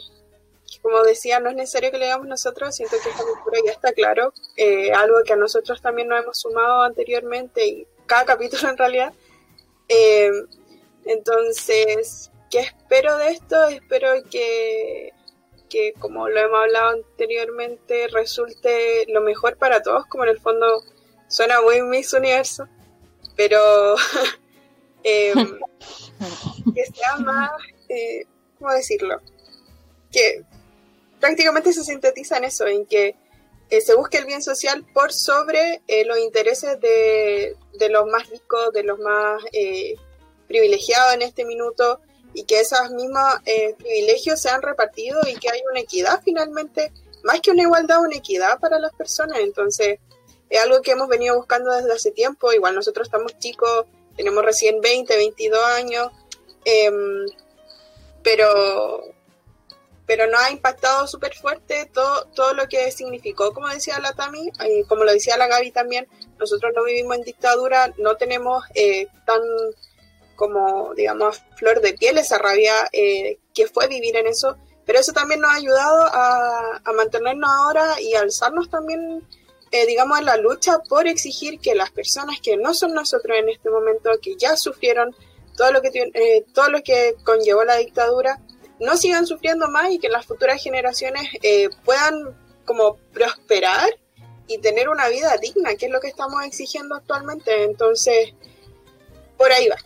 como decía, no es necesario que le hagamos nosotros, siento que esta cultura ya está claro, eh, algo que a nosotros también nos hemos sumado anteriormente y cada capítulo en realidad. Eh, entonces, ¿qué espero de esto? Espero que, que, como lo hemos hablado anteriormente, resulte lo mejor para todos, como en el fondo suena muy Miss Universo, pero eh, que sea más, ¿cómo decirlo? Que prácticamente se sintetiza en eso, en que eh, se busque el bien social por sobre eh, los intereses de, los más ricos, de los más eh, privilegiados en este minuto, y que esos mismos privilegios sean repartidos y que haya una equidad finalmente, más que una igualdad, una equidad para las personas. Entonces, es algo que hemos venido buscando desde hace tiempo, igual nosotros estamos chicos, tenemos recién 20, 22 años, em, pero pero no ha impactado súper fuerte todo, todo lo que significó, como decía la Tami, y como lo decía la Gaby también, nosotros no vivimos en dictadura, no tenemos eh, tan como, digamos, flor de piel esa rabia eh, que fue vivir en eso, pero eso también nos ha ayudado a, mantenernos ahora y alzarnos también, eh, digamos, en la lucha por exigir que las personas que no son nosotros en este momento, que ya sufrieron todo lo que, todo lo que conllevó la dictadura, no sigan sufriendo más y que las futuras generaciones eh, puedan como prosperar y tener una vida digna, que es lo que estamos exigiendo actualmente. Entonces, por ahí va.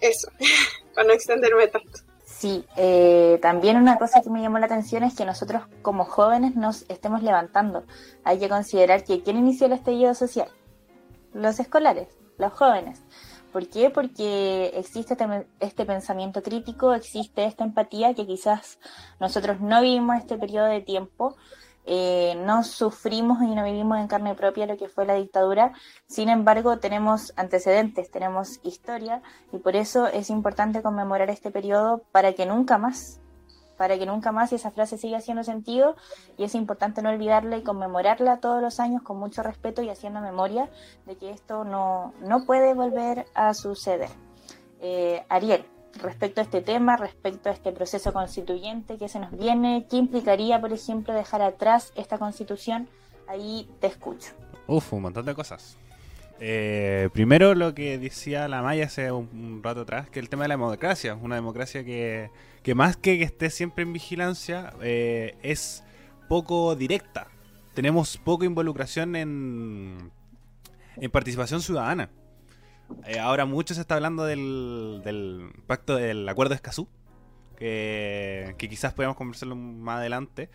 Eso, para no extenderme tanto. Sí, eh, también una cosa que me llamó la atención es que nosotros como jóvenes nos estemos levantando. Hay que considerar que ¿quién inició el estallido social? Los escolares, los jóvenes. ¿Por qué? Porque existe este, este, pensamiento crítico, existe esta empatía que quizás nosotros no vivimos este periodo de tiempo, eh, no sufrimos y no vivimos en carne propia lo que fue la dictadura, sin embargo tenemos antecedentes, tenemos historia y por eso es importante conmemorar este periodo para que nunca más para que nunca más esa frase siga haciendo sentido y es importante no olvidarla y conmemorarla todos los años con mucho respeto y haciendo memoria de que esto no, no puede volver a suceder. Eh, Ariel, respecto a este tema, respecto a este proceso constituyente que se nos viene, ¿qué implicaría, por ejemplo, dejar atrás esta constitución? Ahí te escucho. Uf, un montón de cosas. Eh, primero lo que decía la Maya hace un, rato atrás, que el tema de la democracia, una democracia que, que más que que esté siempre en vigilancia, eh, es poco directa. Tenemos poca involucración en, en participación ciudadana. Eh, ahora mucho se está hablando del, pacto del acuerdo de Escazú, que, que quizás podamos conversarlo más adelante.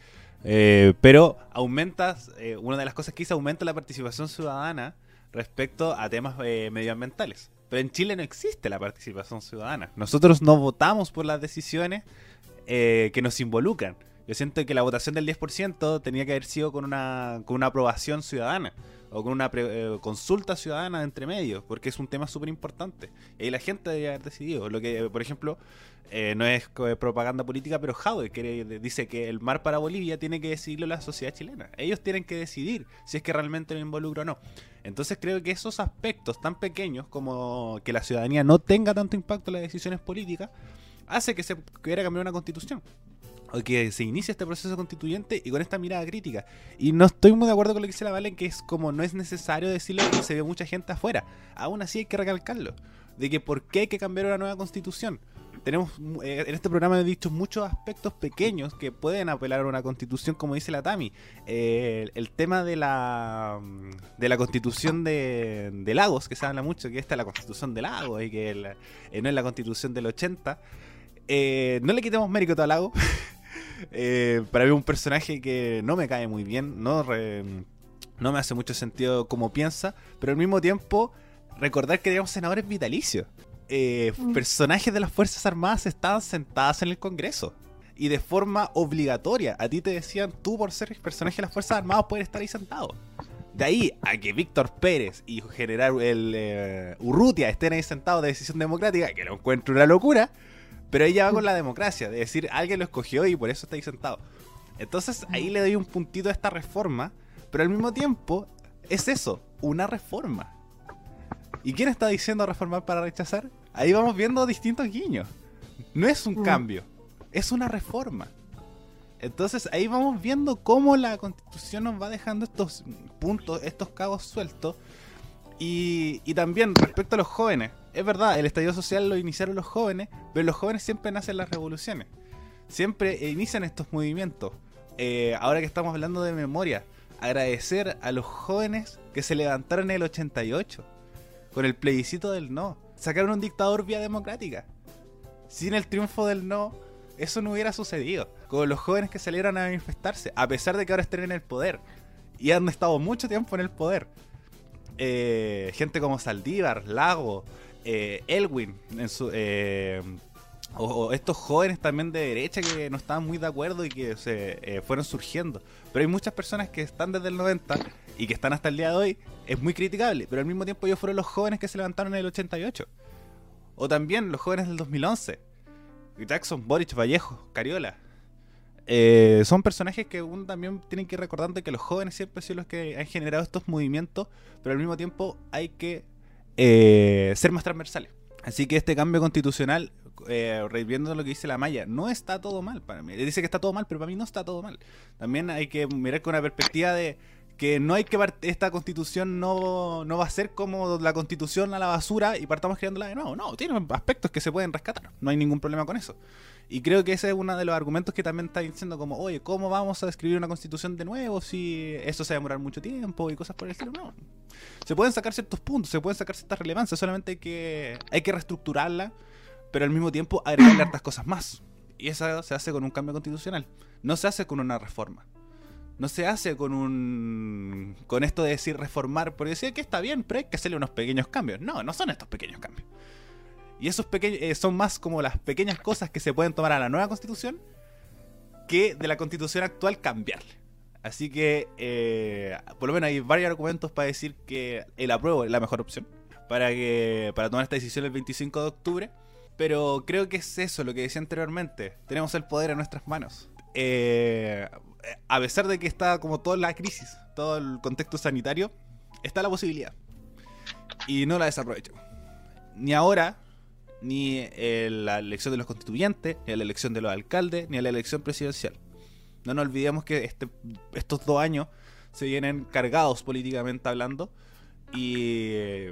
pero aumenta, una de las cosas que hizo aumenta la participación ciudadana respecto a temas eh, medioambientales. Pero en Chile no existe la participación ciudadana. Nosotros no votamos por las decisiones eh, que nos involucran. Yo siento que la votación del 10% tenía que haber sido con una, con una aprobación ciudadana o con una eh, consulta ciudadana entre medios, porque es un tema súper importante. Y la gente debería haber decidido. Lo que, por ejemplo, eh, no es propaganda política, pero Jaude dice que el mar para Bolivia tiene que decidirlo la sociedad chilena. Ellos tienen que decidir si es que realmente me involucro o no. Entonces creo que esos aspectos tan pequeños como que la ciudadanía no tenga tanto impacto en las decisiones políticas, hace que se quiera cambiar una constitución que se inicie este proceso constituyente y con esta mirada crítica. Y no estoy muy de acuerdo con lo que dice la Valen, que es como no es necesario decirlo porque se ve mucha gente afuera. Aún así hay que recalcarlo, de que por qué hay que cambiar una nueva constitución. Tenemos eh, en este programa he dicho muchos aspectos pequeños que pueden apelar a una constitución, como dice la Tami. Eh, el, tema de la de la constitución de, Lagos, que se habla mucho, que esta es la constitución de Lagos y que eh, no es la constitución del 80. no le quitemos mérito a Lagos. Eh, para mí un personaje que no me cae muy bien, no, no me hace mucho sentido como piensa, pero al mismo tiempo recordar que tenemos senadores vitalicios. Eh, mm. Personajes de las Fuerzas Armadas estaban sentadas en el Congreso. Y de forma obligatoria, a ti te decían, tú por ser personaje de las Fuerzas Armadas puedes estar ahí sentado. De ahí a que Víctor Pérez y general el eh, Urrutia estén ahí sentados de decisión democrática, que lo encuentro una locura, pero ella va con la democracia, de decir, alguien lo escogió y por eso está ahí sentado. Entonces ahí le doy un puntito a esta reforma, pero al mismo tiempo es eso, una reforma. ¿Y quién está diciendo reformar para rechazar? Ahí vamos viendo distintos guiños. No es un mm. cambio, es una reforma. Entonces ahí vamos viendo cómo la constitución nos va dejando estos puntos, estos cabos sueltos. Y, y también respecto a los jóvenes, es verdad, el estallido social lo iniciaron los jóvenes, pero los jóvenes siempre nacen las revoluciones. Siempre inician estos movimientos. Eh, ahora que estamos hablando de memoria, agradecer a los jóvenes que se levantaron en el 88 con el plebiscito del no. Sacaron un dictador vía democrática. Sin el triunfo del no, eso no hubiera sucedido. Con los jóvenes que salieron a manifestarse, a pesar de que ahora estén en el poder. Y han estado mucho tiempo en el poder. Eh, gente como Saldívar, Lago, eh, Elwin, en su, eh, o, estos jóvenes también de derecha que no estaban muy de acuerdo y que se eh, fueron surgiendo. Pero hay muchas personas que están desde el 90 y que están hasta el día de hoy, es muy criticable, pero al mismo tiempo ellos fueron los jóvenes que se levantaron en el 88. O también los jóvenes del 2011. Jackson, Boric, Vallejo, Cariola. son personajes que uno también tiene que recordar que los jóvenes siempre sido los que han generado estos movimientos, pero al mismo tiempo hay que eh, ser más transversales. Así que este cambio constitucional, eh, lo que dice la Maya, no está todo mal para mí. Dice que está todo mal, pero para mí no está todo mal. También hay que mirar con una perspectiva de que no hay que esta constitución no, no va a ser como la constitución a la basura y partamos creándola de nuevo. No, tiene aspectos que se pueden rescatar. No hay ningún problema con eso. Y creo que ese es uno de los argumentos que también está diciendo como, oye, ¿cómo vamos a escribir una constitución de nuevo si eso se va a demorar mucho tiempo y cosas por el estilo? No. Se pueden sacar ciertos puntos, se pueden sacar ciertas relevancias, solamente hay que, hay que reestructurarla, pero al mismo tiempo agregarle hartas cosas más. Y eso se hace con un cambio constitucional. No se hace con una reforma. No se hace con un. con esto de decir reformar, porque decir que está bien, pero hay que hacerle unos pequeños cambios. No, no son estos pequeños cambios. Y esos pequeños eh, son más como las pequeñas cosas que se pueden tomar a la nueva constitución que de la constitución actual cambiarle. Así que, eh, por lo menos hay varios argumentos para decir que el apruebo es la mejor opción para, que, para tomar esta decisión el 25 de octubre. Pero creo que es eso lo que decía anteriormente. Tenemos el poder en nuestras manos. Eh, a pesar de que está como toda la crisis, todo el contexto sanitario, está la posibilidad. Y no la desaprovecho. Ni ahora, ni en la elección de los constituyentes, ni en la elección de los alcaldes, ni en la elección presidencial. No nos olvidemos que este, estos dos años se vienen cargados políticamente hablando y,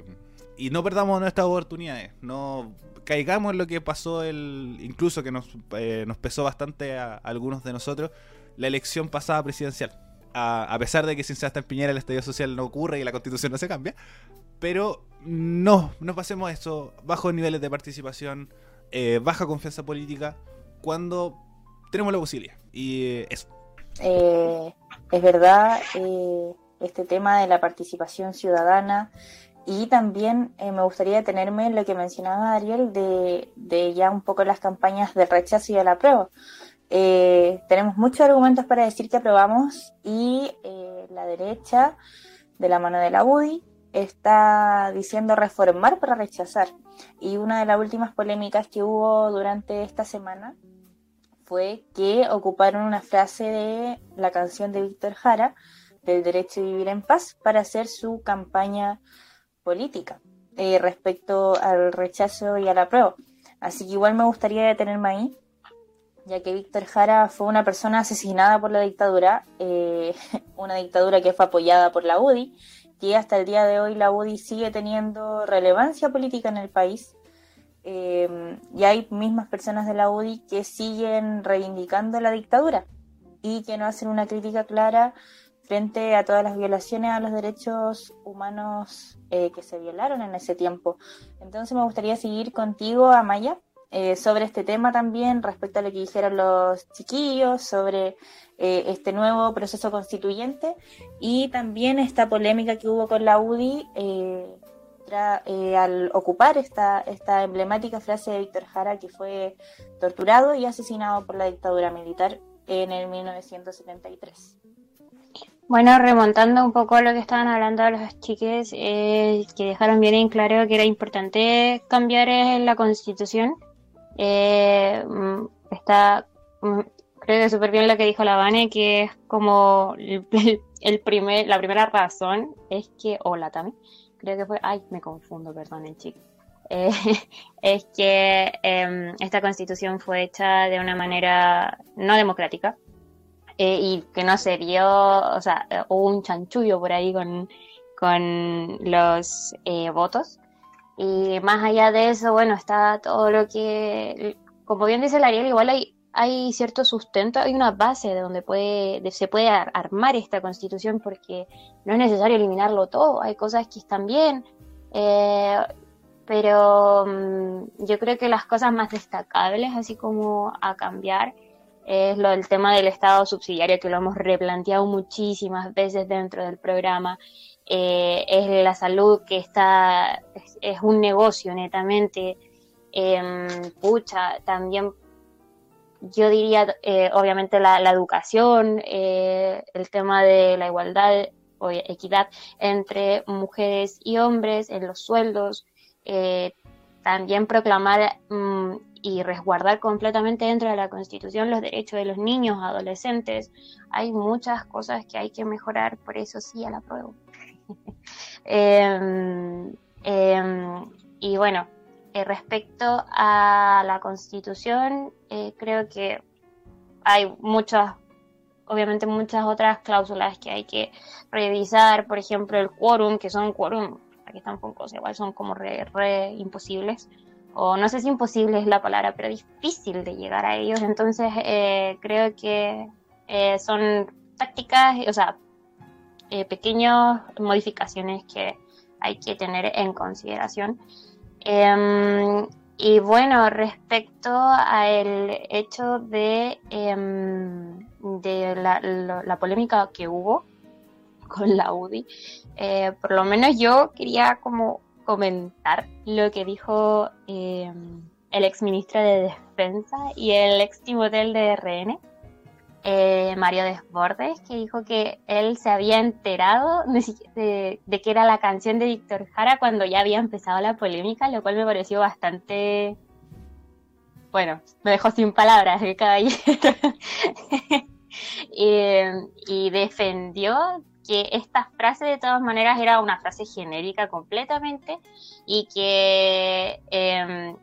no perdamos nuestras oportunidades. No caigamos en lo que pasó, el, incluso que nos, eh, nos pesó bastante a, algunos de nosotros, la elección pasada presidencial. A, pesar de que sin Sebastián Piñera el estadio social no ocurre y la constitución no se cambia, pero no, no pasemos eso, bajos niveles de participación, eh, baja confianza política, cuando tenemos la posibilidad. Y eh, eso. Eh, es verdad, este tema de la participación ciudadana y también me gustaría detenerme en lo que mencionaba Ariel de, de, ya un poco las campañas de rechazo y de la prueba. Tenemos muchos argumentos para decir que aprobamos y la derecha, de la mano de la UDI, está diciendo reformar para rechazar. Y una de las últimas polémicas que hubo durante esta semana fue que ocuparon una frase de la canción de Víctor Jara, del derecho a vivir en paz, para hacer su campaña política eh, respecto al rechazo y a la prueba. Así que igual me gustaría detenerme ahí, ya que Víctor Jara fue una persona asesinada por la dictadura, eh, una dictadura que fue apoyada por la UDI, que hasta el día de hoy la UDI sigue teniendo relevancia política en el país. Eh, y hay mismas personas de la UDI que siguen reivindicando la dictadura y que no hacen una crítica clara frente a todas las violaciones a los derechos humanos eh, que se violaron en ese tiempo. Entonces me gustaría seguir contigo, Amaya, eh, sobre este tema también, respecto a lo que dijeron los chiquillos, sobre eh, este nuevo proceso constituyente y también esta polémica que hubo con la UDI al ocupar esta, esta emblemática frase de Víctor Jara que fue torturado y asesinado por la dictadura militar en el 1973. Bueno, remontando un poco a lo que estaban hablando los chiques, eh, que dejaron bien en claro que era importante cambiar eh, la constitución. Eh, mm, está, mm, creo que súper bien lo que dijo la Vane, que es como el, primer, la primera razón es que, hola también, creo que fue, ay, me confundo, perdón, el chico. es que em, esta constitución fue hecha de una manera no democrática, eh, y que no se dio, o sea, hubo un chanchullo por ahí con, con los eh, votos. Y más allá de eso, bueno, está todo lo que, como bien dice Ariel, igual hay, hay cierto sustento, hay una base de donde puede, se puede armar esta constitución porque no es necesario eliminarlo todo, hay cosas que están bien, eh, pero mm, yo creo que las cosas más destacables, así como a cambiar, es lo del tema del Estado subsidiario, que lo hemos replanteado muchísimas veces dentro del programa. Eh, es la salud que está, es, un negocio netamente. Eh, pucha, también yo diría, eh, obviamente, la, la educación, eh, el tema de la igualdad o equidad entre mujeres y hombres en los sueldos, también proclamar mm, y resguardar completamente dentro de la Constitución los derechos de los niños, adolescentes. Hay muchas cosas que hay que mejorar, por eso sí a la prueba. Em, em, y bueno, eh, respecto a la Constitución, eh, creo que hay muchas, obviamente muchas otras cláusulas que hay que revisar, por ejemplo el quórum, que son quórum, aquí están pocos, igual son como re, re imposibles o no sé si imposible es la palabra, pero difícil de llegar a ellos. Entonces eh, creo que eh, son tácticas, o sea, pequeñas modificaciones que hay que tener en consideración. Em, y bueno, respecto al hecho de, em, de la, la, polémica que hubo con la UDI, por lo menos yo quería como comentar lo que dijo eh, el ex ministro de Defensa y el ex timotel de RN, eh, Mario Desbordes, que dijo que él se había enterado de, que era la canción de Víctor Jara cuando ya había empezado la polémica, lo cual me pareció bastante... Bueno, me dejó sin palabras el caballero. y defendió que esta frase de todas maneras era una frase genérica completamente y que em,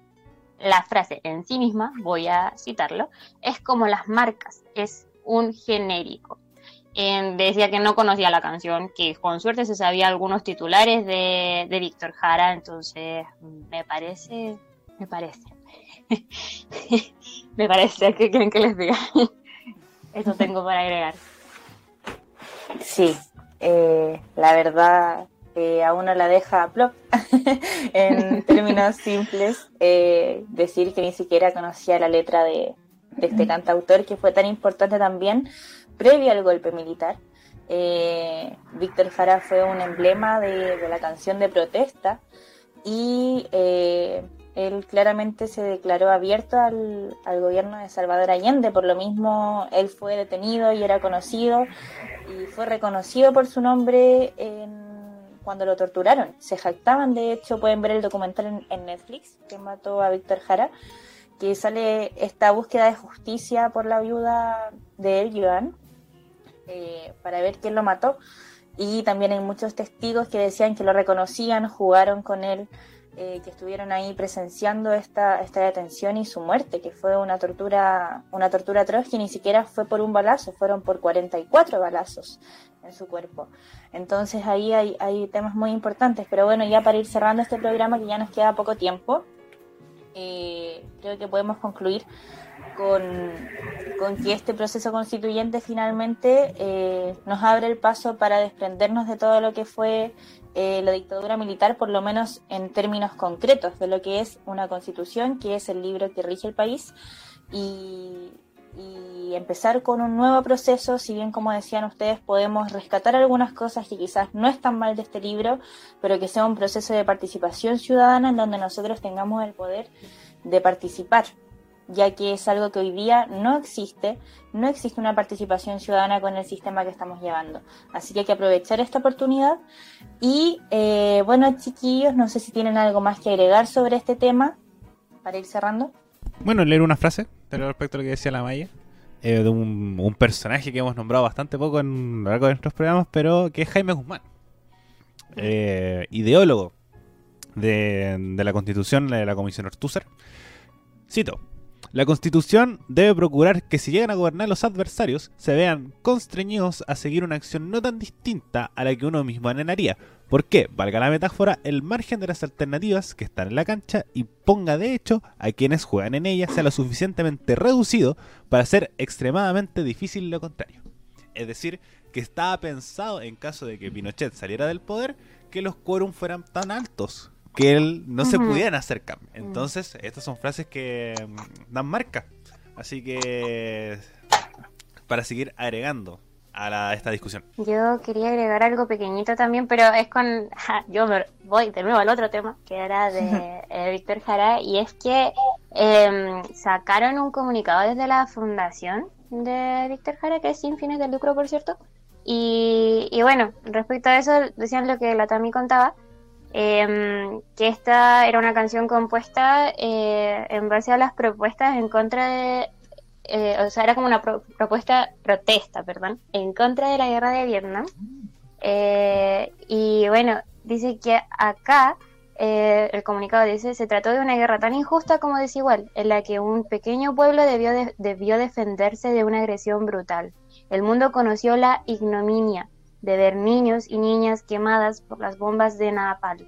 la frase en sí misma, voy a citarlo, es como las marcas, es un genérico. Em, decía que no conocía la canción, que con suerte se sabía algunos titulares de, de Víctor Jara, entonces me parece, me parece, me parece, ¿qué quieren que les diga? Eso tengo para agregar. Sí, eh, la verdad eh, a uno la deja plop en términos simples eh, decir que ni siquiera conocía la letra de, este cantautor que fue tan importante también previo al golpe militar. Eh, Víctor Jara fue un emblema de, la canción de protesta y él claramente se declaró abierto al, al, gobierno de Salvador Allende, por lo mismo él fue detenido y era conocido y fue reconocido por su nombre en, cuando lo torturaron. Se jactaban, de hecho, pueden ver el documental en, Netflix que mató a Víctor Jara, que sale esta búsqueda de justicia por la viuda de Joan, eh, para ver quién lo mató. Y también hay muchos testigos que decían que lo reconocían, jugaron con él, eh, que estuvieron ahí presenciando esta, esta detención y su muerte, que fue una tortura, una tortura atroz que ni siquiera fue por un balazo, fueron por 44 balazos en su cuerpo. Entonces ahí hay, hay temas muy importantes, pero bueno, ya para ir cerrando este programa que ya nos queda poco tiempo, eh, creo que podemos concluir con, que este proceso constituyente finalmente eh, nos abre el paso para desprendernos de todo lo que fue eh, la dictadura militar, por lo menos en términos concretos, de lo que es una constitución, que es el libro que rige el país, y, y empezar con un nuevo proceso, si bien como decían ustedes podemos rescatar algunas cosas que quizás no están mal de este libro, pero que sea un proceso de participación ciudadana en donde nosotros tengamos el poder de participar, ya que es algo que hoy día no existe, no existe una participación ciudadana con el sistema que estamos llevando. Así que hay que aprovechar esta oportunidad y eh, bueno chiquillos, no sé si tienen algo más que agregar sobre este tema para ir cerrando. Bueno, leer una frase respecto a lo que decía la Maya. Eh, de un, personaje que hemos nombrado bastante poco en largo de nuestros programas, pero que es Jaime Guzmán, eh, ideólogo de, de, la constitución de la Comisión Ortúzar. Cito, la Constitución debe procurar que si llegan a gobernar los adversarios, se vean constreñidos a seguir una acción no tan distinta a la que uno mismo anhelaría. ¿Por qué? Valga la metáfora, el margen de las alternativas que están en la cancha y ponga de hecho a quienes juegan en ella sea lo suficientemente reducido para ser extremadamente difícil lo contrario. Es decir, que estaba pensado en caso de que Pinochet saliera del poder que los quórum fueran tan altos que él no se pudieran hacer cambios. Entonces, estas son frases que mm, dan marca. Así que, para seguir agregando a, esta discusión. Yo quería agregar algo pequeñito también, pero es con. yo me voy de nuevo al otro tema, que era de eh, Víctor Jara, y es que em, sacaron un comunicado desde la fundación de Víctor Jara, que es sin fines de lucro, por cierto. Y, y bueno, respecto a eso, decían lo que la Tami contaba eh, que esta era una canción compuesta eh, en base a las propuestas en contra de, eh, o sea, era como una propuesta, protesta, perdón, en contra de la guerra de Vietnam. Eh, y bueno, dice que acá el comunicado dice, se trató de una guerra tan injusta como desigual, en la que un pequeño pueblo debió, debió defenderse de una agresión brutal. El mundo conoció la ignominia, de ver niños y niñas quemadas por las bombas de napalm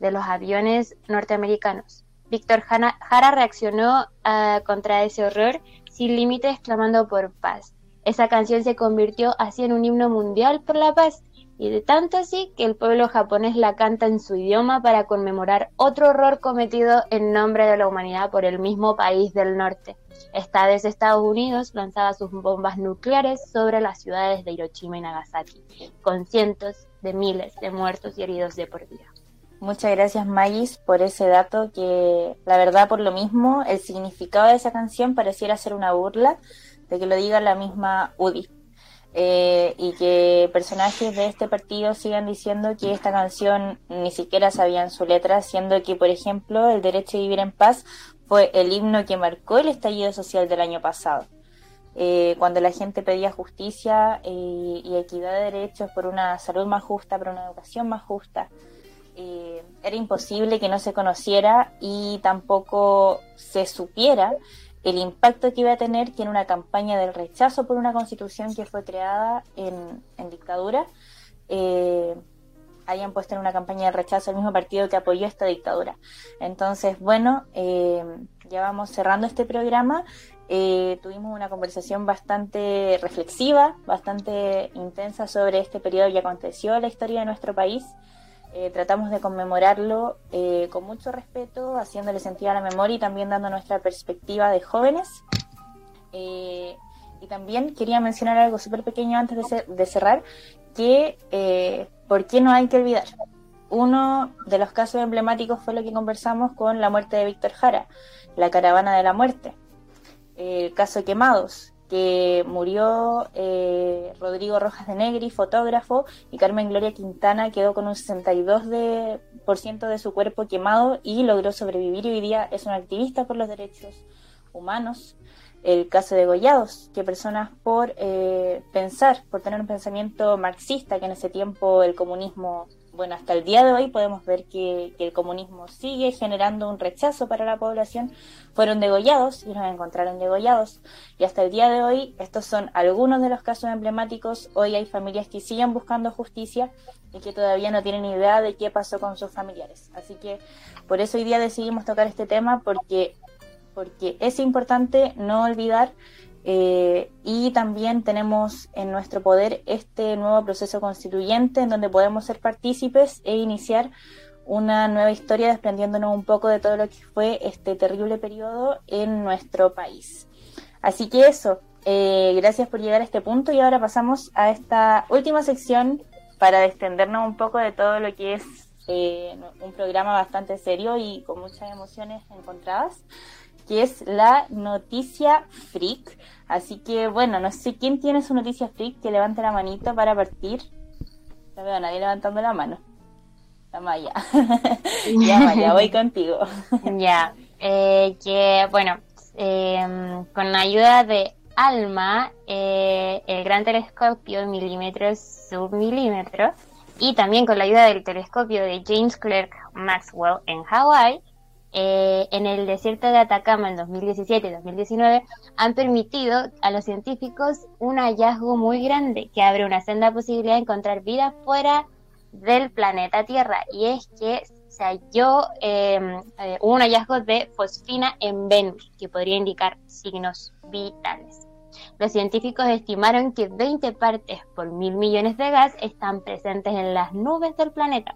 de los aviones norteamericanos. Víctor Jara reaccionó ah, contra ese horror sin límite exclamando por paz. Esa canción se convirtió así en un himno mundial por la paz y de tanto así que el pueblo japonés la canta en su idioma para conmemorar otro horror cometido en nombre de la humanidad por el mismo país del norte. Esta vez Estados Unidos lanzaba sus bombas nucleares sobre las ciudades de Hiroshima y Nagasaki, con cientos de miles de muertos y heridos de por vida. Muchas gracias Magis por ese dato que la verdad por lo mismo el significado de esa canción pareciera ser una burla de que lo diga la misma UDI. Eh, y que personajes de este partido sigan diciendo que esta canción ni siquiera sabían su letra, siendo que, por ejemplo, el derecho a vivir en paz fue el himno que marcó el estallido social del año pasado. Eh, cuando la gente pedía justicia eh, y equidad de derechos por una salud más justa, por una educación más justa, era imposible que no se conociera y tampoco se supiera el impacto que iba a tener que en una campaña del rechazo por una constitución que fue creada en, dictadura, eh, hayan puesto en una campaña de rechazo el mismo partido que apoyó esta dictadura. Entonces, bueno, eh, ya vamos cerrando este programa. Eh, tuvimos una conversación bastante reflexiva, bastante intensa sobre este periodo que aconteció en la historia de nuestro país. Eh, tratamos de conmemorarlo eh, con mucho respeto, haciéndole sentido a la memoria y también dando nuestra perspectiva de jóvenes. Eh, y también quería mencionar algo súper pequeño antes de, cerrar, que ¿por qué no hay que olvidar? uno de los casos emblemáticos fue lo que conversamos con la muerte de Víctor Jara, la caravana de la muerte, el caso Quemados, que murió eh, Rodrigo Rojas de Negri, fotógrafo, y Carmen Gloria Quintana quedó con un 62% de, por ciento de su cuerpo quemado y logró sobrevivir y hoy día es una activista por los derechos humanos. El caso de Gollados, que personas por eh, pensar, por tener un pensamiento marxista, que en ese tiempo el comunismo bueno, hasta el día de hoy podemos ver que, el comunismo sigue generando un rechazo para la población, fueron degollados y los encontraron degollados. Y hasta el día de hoy, estos son algunos de los casos emblemáticos. Hoy hay familias que siguen buscando justicia y que todavía no tienen idea de qué pasó con sus familiares. Así que por eso hoy día decidimos tocar este tema porque, porque es importante no olvidar eh, y también tenemos en nuestro poder este nuevo proceso constituyente en donde podemos ser partícipes e iniciar una nueva historia desprendiéndonos un poco de todo lo que fue este terrible periodo en nuestro país. Así que eso, eh, gracias por llegar a este punto y ahora pasamos a esta última sección para descendernos un poco de todo lo que es eh, un programa bastante serio y con muchas emociones encontradas que es la noticia freak. Así que bueno, no sé quién tiene su noticia freak, que levante la manito para partir. No veo a nadie levantando la mano. La Maya. ya, Maya, voy contigo. ya, eh, que bueno, em, con la ayuda de ALMA, eh, el gran telescopio milímetros submilímetros, y también con la ayuda del telescopio de James Clerk Maxwell en Hawái, eh, en el desierto de Atacama en 2017 y 2019 han permitido a los científicos un hallazgo muy grande que abre una senda posibilidad de encontrar vida fuera del planeta Tierra y es que se halló em, eh, un hallazgo de fosfina en Venus que podría indicar signos vitales. Los científicos estimaron que 20 partes por mil millones de gas están presentes en las nubes del planeta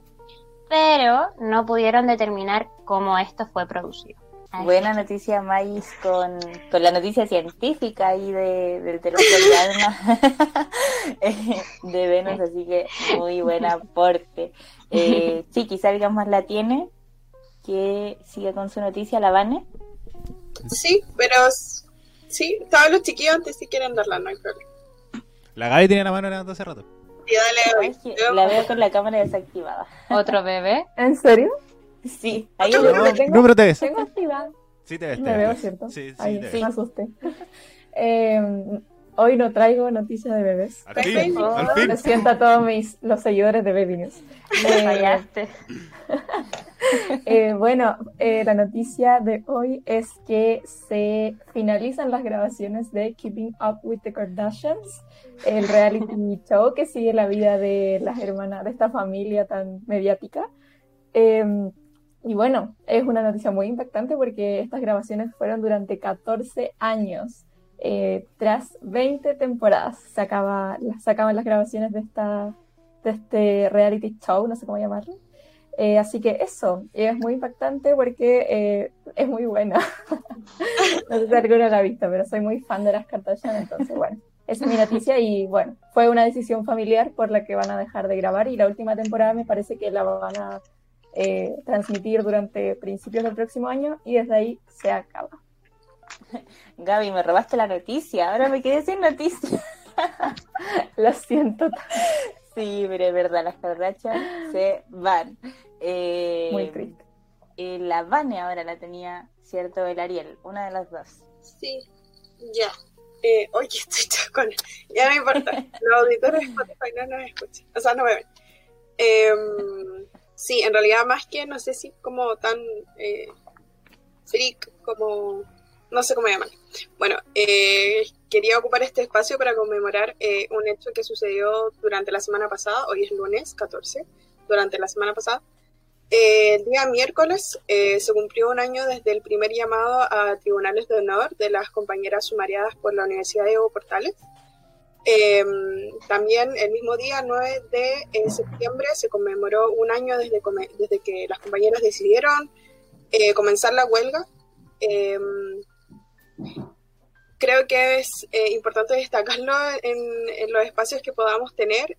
pero no pudieron determinar cómo esto fue producido. Buena noticia, Mais, con, con, la noticia científica ahí de, del telescopio eh, de Venus, así que muy buen aporte. Eh, sí, quizá alguien más la tiene, que siga con su noticia, ¿la Vane? Sí, pero sí, todos los chiquillos antes si quieren darla, no hay problema. La Gaby tiene la mano levantando hace rato la veo con la cámara desactivada. ¿Otro bebé? ¿En serio? Sí. Ahí no, no, tengo, te ves. Tengo activada. Sí te ves. me veo, ¿cierto? Sí, sí. Ahí, te me asusté. Eh, hoy no traigo noticias de bebés. Al fin, al fin. Lo siento a todos mis, los seguidores de Baby News. Me fallaste. eh, bueno, eh, la noticia de hoy es que se finalizan las grabaciones de Keeping Up with the Kardashians el reality show que sigue la vida de las hermanas de esta familia tan mediática. Em, y bueno, es una noticia muy impactante porque estas grabaciones fueron durante 14 años. Eh, tras 20 temporadas se acaba, sacaban las grabaciones de, esta, de este reality show, no sé cómo llamarlo. Eh, así que eso, es muy impactante porque eh, es muy buena. no sé si alguno la ha visto, pero soy muy fan de las Kardashian, entonces bueno. Esa es mi noticia y bueno, fue una decisión familiar por la que van a dejar de grabar y la última temporada me parece que la van a eh, transmitir durante principios del próximo año y desde ahí se acaba. Gaby, me robaste la noticia, ahora me quedé sin noticia. Lo siento. Sí, pero es verdad, las carrachas se van. Eh, Muy triste. Eh, la Vane ahora la tenía, ¿cierto? El Ariel, una de las dos. Sí, ya. Eh, oye, estoy con. Ya no importa. Los auditores de Spotify no nos escuchan. O sea, no me ven. Em, sí, en realidad, más que no sé si como tan eh, freak, como. No sé cómo llamar. Bueno, eh, quería ocupar este espacio para conmemorar eh, un hecho que sucedió durante la semana pasada. Hoy es lunes 14. Durante la semana pasada eh, el día miércoles se cumplió un año desde el primer llamado a tribunales de honor de las compañeras sumariadas por la Universidad de Evo Portales. Em, también el mismo día, 9 de septiembre, se conmemoró un año desde, desde que las compañeras decidieron comenzar la huelga. Creo que es importante destacarlo en, los espacios que podamos tener,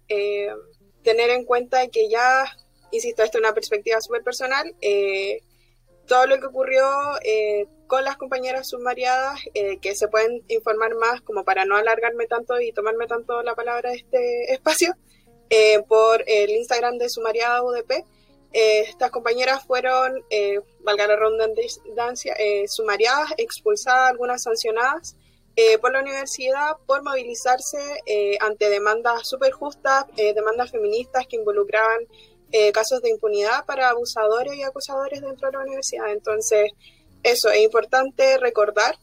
tener en cuenta que ya insisto, esto es una perspectiva súper personal, eh, todo lo que ocurrió eh, con las compañeras sumariadas, eh, que se pueden informar más como para no alargarme tanto y tomarme tanto la palabra de este espacio, por el Instagram de Sumariada UDP. Estas compañeras fueron, valga la redundancia, sumariadas, expulsadas, algunas sancionadas por la universidad por movilizarse ante demandas súper justas, demandas feministas que involucraban eh, casos de impunidad para abusadores y acusadores dentro de la universidad. Entonces, eso es importante recordar,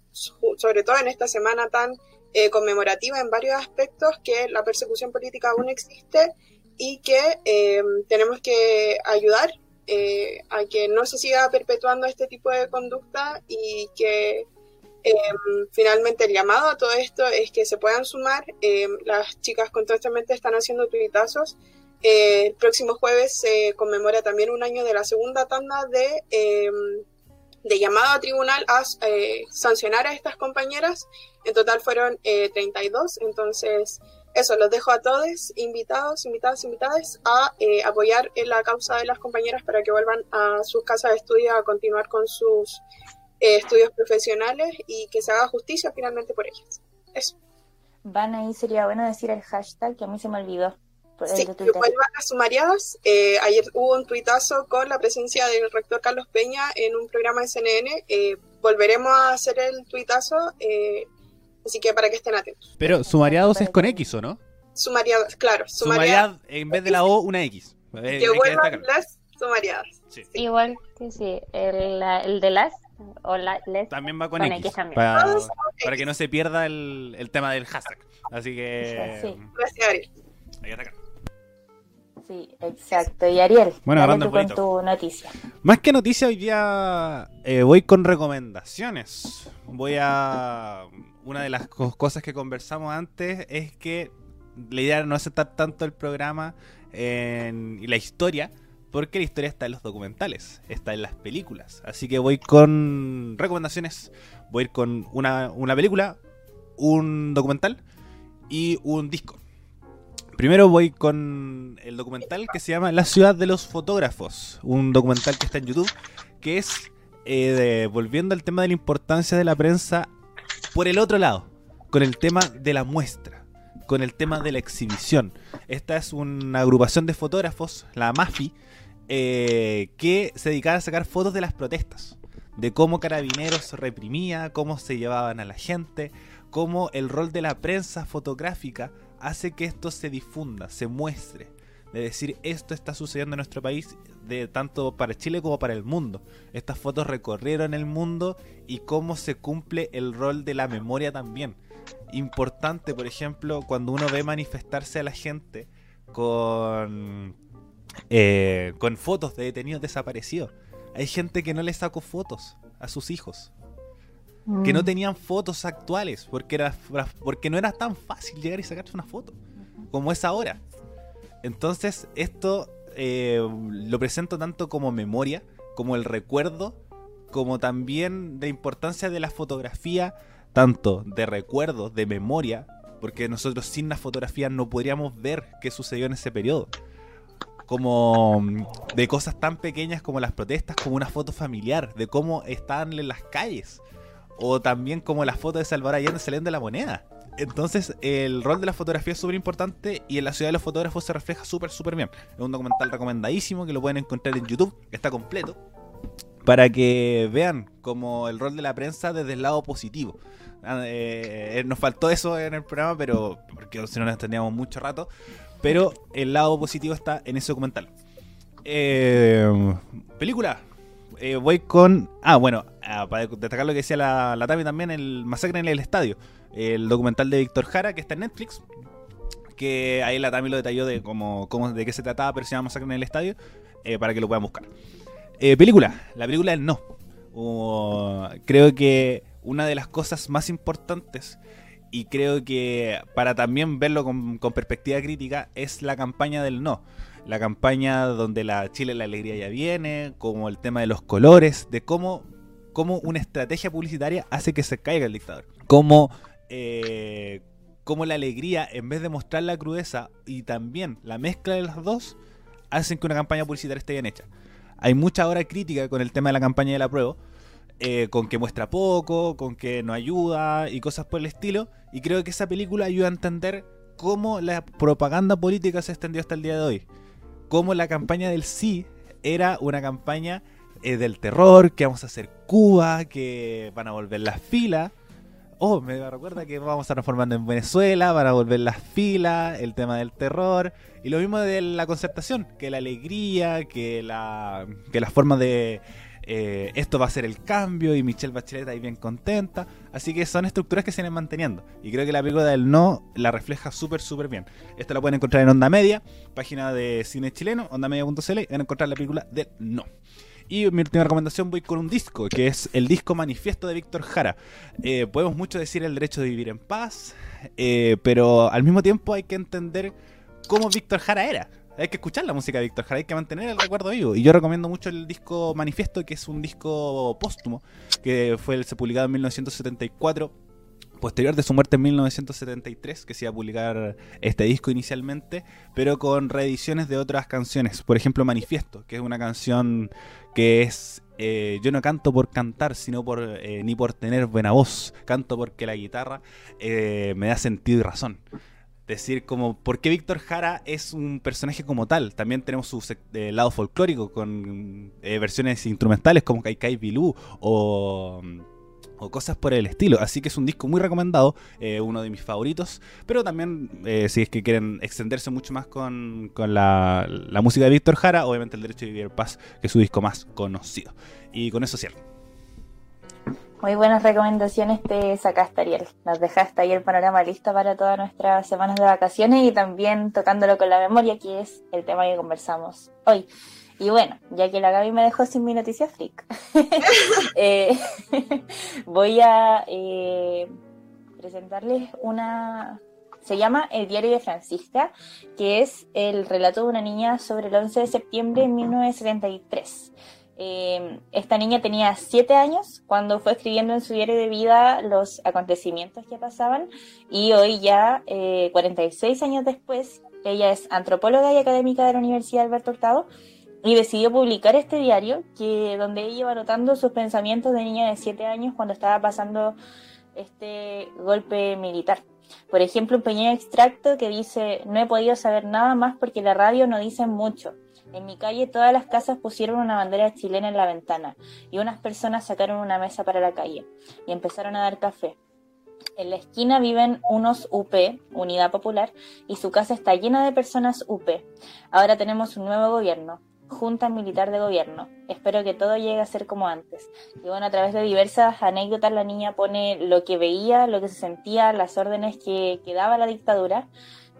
sobre todo en esta semana tan eh, conmemorativa en varios aspectos, que la persecución política aún existe y que em, tenemos que ayudar eh, a que no se siga perpetuando este tipo de conducta y que em, finalmente el llamado a todo esto es que se puedan sumar. Em, las chicas constantemente están haciendo tuitazos eh, el próximo jueves se conmemora también un año de la segunda tanda de, de llamado a tribunal a eh, sancionar a estas compañeras. En total fueron 32, eh, entonces eso, los dejo a todos invitados, invitadas, invitadas a apoyar en la causa de las compañeras para que vuelvan a sus casas de estudio a continuar con sus estudios profesionales y que se haga justicia finalmente por ellas. Eso. Van ahí, sería bueno decir el hashtag que a mí se me olvidó. Sí, que vuelvan a sumariadas. Eh, ayer hubo un tuitazo con la presencia del rector Carlos Peña en un programa de CNN. Eh, volveremos a hacer el tuitazo, eh, así que para que estén atentos. Pero sumariados es con X, ¿o no? Sumariadas, claro. Sumariad, en vez de la O, una X. que vuelvan las sumariadas. Igual que sí, el, el de las o la, les, también va con, X, Para, que no se pierda el, el tema del hashtag. Así que... Sí. Gracias, Ariel. Ahí está acá. Sí, exacto. Y Ariel, bueno, tú con tu noticia. Más que noticia, hoy día eh, voy con recomendaciones. Voy a... Una de las cosas que conversamos antes es que la idea no es estar tanto el programa en... y la historia, porque la historia está en los documentales, está en las películas. Así que voy con recomendaciones. Voy a ir con una, una película, un documental y un disco. Primero voy con el documental que se llama La ciudad de los fotógrafos, un documental que está en YouTube, que es eh, volviendo al tema de la importancia de la prensa por el otro lado, con el tema de la muestra, con el tema de la exhibición. Esta es una agrupación de fotógrafos, la MAFI, eh, que se dedicaba a sacar fotos de las protestas, de cómo Carabineros reprimía, cómo se llevaban a la gente, cómo el rol de la prensa fotográfica hace que esto se difunda, se muestre. De decir, esto está sucediendo en nuestro país, de tanto para Chile como para el mundo. Estas fotos recorrieron el mundo y cómo se cumple el rol de la memoria también. Importante, por ejemplo, cuando uno ve manifestarse a la gente con, eh, con fotos de detenidos desaparecidos. Hay gente que no le sacó fotos a sus hijos que no mm. tenían fotos actuales, porque, era, porque no era tan fácil llegar y sacarse una foto, como es ahora. Entonces, esto eh, lo presento tanto como memoria, como el recuerdo, como también de importancia de la fotografía, tanto de recuerdo, de memoria, porque nosotros sin la fotografía no podríamos ver qué sucedió en ese periodo. Como mm, de cosas tan pequeñas como las protestas, como una foto familiar, de cómo estaban en las calles o también como la foto de Salvador Allende saliendo de la moneda. Entonces, el rol de la fotografía es súper importante y en la ciudad de los fotógrafos se refleja súper, súper bien. Es un documental recomendadísimo que lo pueden encontrar en YouTube, está completo, para que vean como el rol de la prensa desde el lado positivo. Ah, eh, nos faltó eso en el programa, pero porque si no nos tendríamos mucho rato. Pero el lado positivo está en ese documental. Eh, película, eh, voy con. Ah, bueno, ah, para destacar lo que decía la, la también, el Masacre en el Estadio. El documental de Víctor Jara, que está en Netflix. Que ahí la Tami lo detalló de cómo, cómo de qué se trataba, pero se llama Masacre en el Estadio. Eh, para que lo puedan buscar. Eh, película, la película del no. creo que una de las cosas más importantes y creo que para también verlo con, con perspectiva crítica es la campaña del no la campaña donde la Chile la alegría ya viene, como el tema de los colores, de cómo, cómo una estrategia publicitaria hace que se caiga el dictador. Cómo, eh, cómo la alegría, en vez de mostrar la crudeza y también la mezcla de las dos, hacen que una campaña publicitaria esté bien hecha. Hay mucha hora crítica con el tema de la campaña de la prueba, eh, con que muestra poco, con que no ayuda y cosas por el estilo. Y creo que esa película ayuda a entender cómo la propaganda política se extendió hasta el día de hoy. Cómo la campaña del sí era una campaña eh, del terror, que vamos a hacer Cuba, que van a volver las filas. Oh, me recuerda que vamos a estar transformando en Venezuela, van a volver las filas, el tema del terror. Y lo mismo de la concertación, que la alegría, que la, que la forma de eh, esto va a ser el cambio y Michelle Bachelet ahí bien contenta. Así que son estructuras que se vienen manteniendo. Y creo que la película del no la refleja súper, súper bien. Esto la pueden encontrar en Onda Media, página de cine chileno, ondamedia.cl, y van a encontrar la película del no. Y mi última recomendación voy con un disco, que es el disco Manifiesto de Víctor Jara. Eh, podemos mucho decir el derecho de vivir en paz, eh, pero al mismo tiempo hay que entender cómo Víctor Jara era. Hay que escuchar la música de Víctor Jara, hay que mantener el recuerdo vivo. Y yo recomiendo mucho el disco Manifiesto, que es un disco póstumo, que fue se publicado en 1974 posterior de su muerte en 1973, que se iba a publicar este disco inicialmente, pero con reediciones de otras canciones. Por ejemplo, Manifiesto, que es una canción que es eh, yo no canto por cantar, sino por eh, ni por tener buena voz. Canto porque la guitarra eh, me da sentido y razón decir como por qué Víctor Jara es un personaje como tal. También tenemos su lado folclórico con versiones instrumentales como Kaikai Bilú o, o, cosas por el estilo. Así que es un disco muy recomendado, eh, uno de mis favoritos. Pero también eh, si es que quieren extenderse mucho más con, con la, la, música de Víctor Jara, obviamente el Derecho de Vivir Paz, que es su disco más conocido. Y con eso cierro. Muy buenas recomendaciones te sacaste, Ariel. Nos dejaste ahí el panorama listo para todas nuestras semanas de vacaciones y también tocándolo con la memoria, que es el tema que conversamos hoy. Y bueno, ya que la Gaby me dejó sin mi noticia freak, eh, voy a eh, presentarles una... Se llama El diario de Francisca, que es el relato de una niña sobre el 11 de septiembre de 1973. Eh, esta niña tenía siete años cuando fue escribiendo en su diario de vida los acontecimientos que pasaban y hoy ya, eh, 46 años después, ella es antropóloga y académica de la Universidad Alberto Hurtado y decidió publicar este diario que donde ella iba anotando sus pensamientos de niña de siete años cuando estaba pasando este golpe militar. Por ejemplo, un pequeño extracto que dice, no he podido saber nada más porque la radio no dice mucho. En mi calle todas las casas pusieron una bandera chilena en la ventana y unas personas sacaron una mesa para la calle y empezaron a dar café. En la esquina viven unos UP, Unidad Popular, y su casa está llena de personas UP. Ahora tenemos un nuevo gobierno, Junta Militar de Gobierno. Espero que todo llegue a ser como antes. Y bueno, a través de diversas anécdotas la niña pone lo que veía, lo que se sentía, las órdenes que, daba la dictadura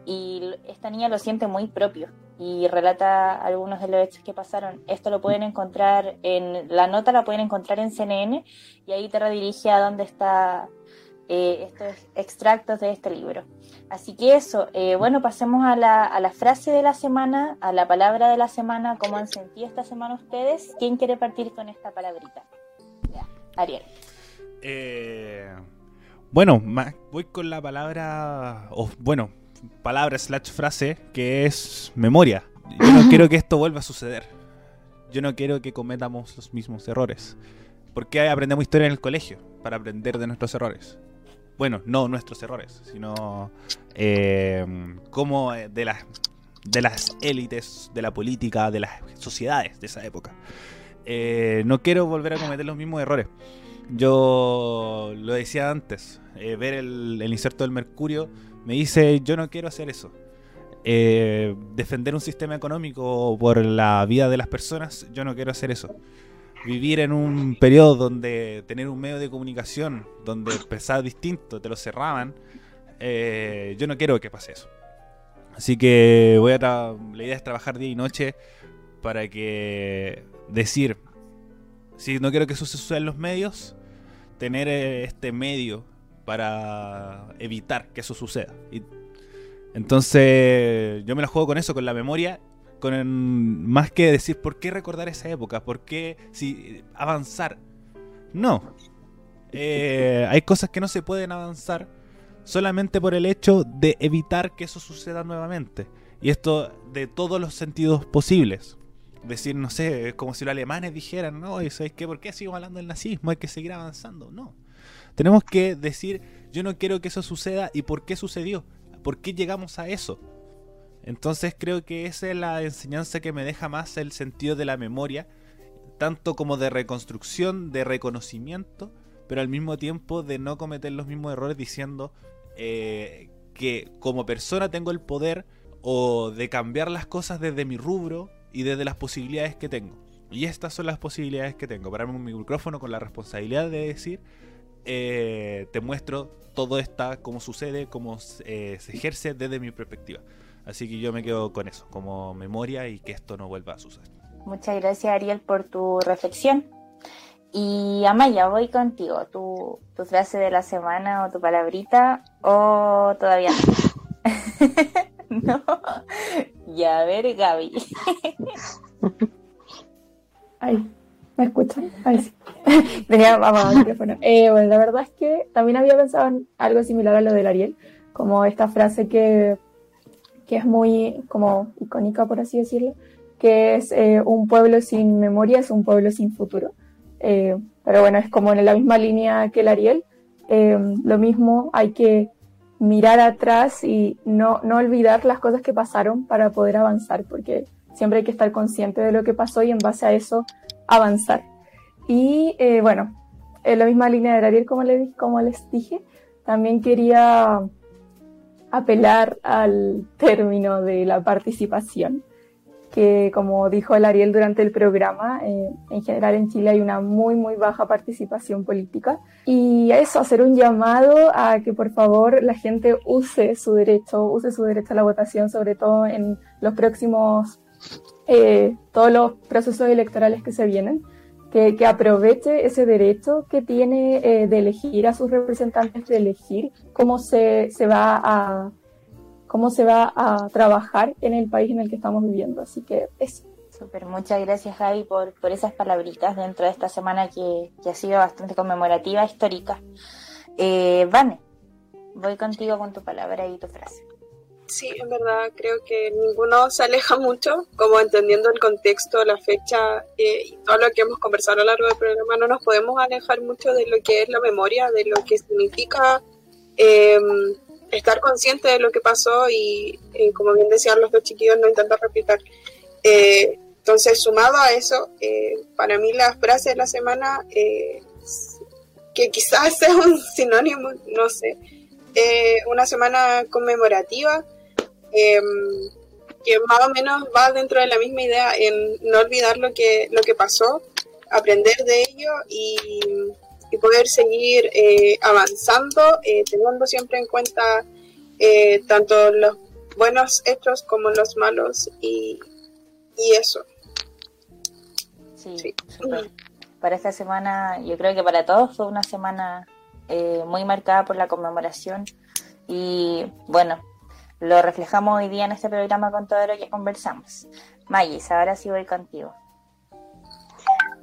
y esta niña lo siente muy propio y relata algunos de los hechos que pasaron. Esto lo pueden encontrar en la nota, la pueden encontrar en CNN y ahí te redirige a dónde está eh, estos extractos de este libro. Así que eso, eh, bueno, pasemos a la, a la frase de la semana, a la palabra de la semana, cómo han sentido esta semana ustedes. ¿Quién quiere partir con esta palabrita? Ya, Ariel. Eh, bueno, voy con la palabra, o bueno, palabra slash frase que es memoria. Yo no quiero que esto vuelva a suceder. Yo no quiero que cometamos los mismos errores. ¿Por qué aprendemos historia en el colegio? Para aprender de nuestros errores. Bueno, no nuestros errores, sino eh, como de las, de las élites, de la política, de las sociedades de esa época. Eh, no quiero volver a cometer los mismos errores. Yo lo decía antes, eh, ver el, el inserto del mercurio me dice, yo no quiero hacer eso. Eh, defender un sistema económico por la vida de las personas, yo no quiero hacer eso. Vivir en un periodo donde tener un medio de comunicación, donde pensaba distinto, te lo cerraban, eh, yo no quiero que pase eso. Así que voy a la idea es trabajar día y noche para que decir, si no quiero que eso suceda en los medios, tener eh, este medio para evitar que eso suceda. Y, entonces yo me la juego con eso, con la memoria, con más que decir por qué recordar esa época, por qué si, avanzar. No. Eh, hay cosas que no se pueden avanzar solamente por el hecho de evitar que eso suceda nuevamente. Y esto de todos los sentidos posibles. Decir, no sé, es como si los alemanes dijeran, no, ¿sabes qué? ¿Por qué sigo hablando del nazismo? Hay que seguir avanzando. No. Tenemos que decir, yo no quiero que eso suceda y por qué sucedió. ¿Por qué llegamos a eso? Entonces creo que esa es la enseñanza que me deja más el sentido de la memoria, tanto como de reconstrucción, de reconocimiento, pero al mismo tiempo de no cometer los mismos errores diciendo eh, que como persona tengo el poder o de cambiar las cosas desde mi rubro y desde las posibilidades que tengo. Y estas son las posibilidades que tengo. Pararme un micrófono con la responsabilidad de decir, eh, te muestro todo esto, cómo sucede, cómo eh, se ejerce desde mi perspectiva. Así que yo me quedo con eso, como memoria y que esto no vuelva a suceder. Muchas gracias Ariel por tu reflexión. Y Amaya, voy contigo. ¿Tu, tu frase de la semana o tu palabrita o todavía no? Ya, a ver, Gaby. Ay, ¿me escuchan? Ay, sí. Tenía vamos, el micrófono. Eh, bueno, la verdad es que también había pensado en algo similar a lo del Ariel, como esta frase que que es muy como icónica, por así decirlo, que es eh, un pueblo sin memoria es un pueblo sin futuro. Eh, pero bueno, es como en la misma línea que el Ariel. Eh, lo mismo, hay que mirar atrás y no, no olvidar las cosas que pasaron para poder avanzar, porque siempre hay que estar consciente de lo que pasó y en base a eso avanzar. Y bueno, en la misma línea del Ariel, como, le, como les dije, también quería apelar al término de la participación, que como dijo el Ariel durante el programa, eh, en general en Chile hay una muy, muy baja participación política. Y a eso, hacer un llamado a que por favor la gente use su derecho, use su derecho a la votación, sobre todo en los próximos, eh, todos los procesos electorales que se vienen que, aproveche ese derecho que tiene eh, de elegir a sus representantes, de elegir cómo se, se va a cómo se va a trabajar en el país en el que estamos viviendo. Así que eso. Súper, muchas gracias Javi por, por esas palabritas dentro de esta semana que, que ha sido bastante conmemorativa, histórica. Eh, Vane, voy contigo con tu palabra y tu frase. Sí, en verdad creo que ninguno se aleja mucho, como entendiendo el contexto, la fecha eh, y todo lo que hemos conversado a lo largo del programa, no nos podemos alejar mucho de lo que es la memoria, de lo que significa em, estar consciente de lo que pasó y, eh, como bien decían los dos chiquillos, no intentar replicar. Eh, entonces, sumado a eso, para mí la frase de la semana, que quizás sea un sinónimo, no sé, una semana conmemorativa, Em, que más o menos va dentro de la misma idea en no olvidar lo que, lo que pasó, aprender de ello y, poder seguir eh, avanzando, eh, teniendo siempre en cuenta eh, tanto los buenos hechos como los malos y, eso. Sí, Para esta semana, yo creo que para todos fue una semana muy marcada por la conmemoración y bueno, lo reflejamos hoy día en este programa con todo lo que conversamos. Magis, ahora sí voy contigo.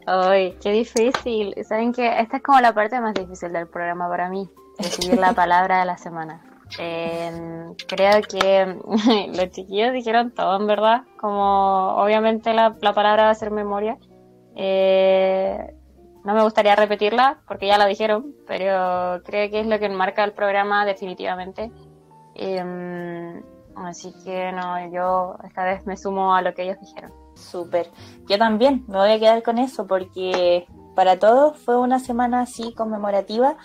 Ay, qué difícil. Saben que esta es como la parte más difícil del programa para mí, decidir la palabra de la semana. Em, creo que los chiquillos dijeron todo, en verdad. Como obviamente la, palabra va a ser memoria. Eh, no me gustaría repetirla porque ya la dijeron, pero creo que es lo que enmarca el programa definitivamente. Em, así que no, yo esta vez me sumo a lo que ellos dijeron. Súper. Yo también me voy a quedar con eso porque para todos fue una semana así conmemorativa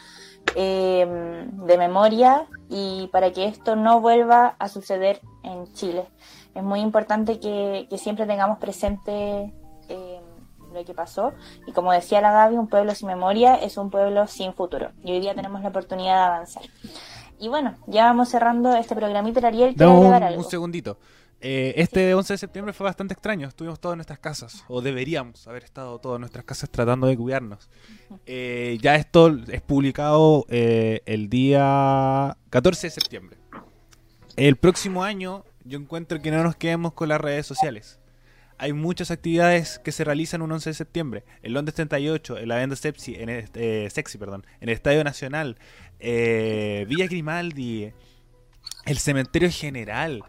em, de memoria y para que esto no vuelva a suceder en Chile. Es muy importante que, siempre tengamos presente em, lo que pasó y como decía la Gaby, un pueblo sin memoria es un pueblo sin futuro y hoy día tenemos la oportunidad de avanzar. Y bueno, ya vamos cerrando este programita. Ariel, un, algo? un segundito. Eh, este 11 de septiembre fue bastante extraño. Estuvimos todos en nuestras casas, o deberíamos haber estado todos en nuestras casas tratando de cuidarnos. Eh, ya esto es publicado eh, el día 14 de septiembre. El próximo año yo encuentro que no nos quedemos con las redes sociales. Hay muchas actividades que se realizan un 11 de septiembre. El Londres 38, el Avenda Sepsi, en el, Sexy, perdón, en el Estadio Nacional, eh, Villa Grimaldi, el Cementerio General.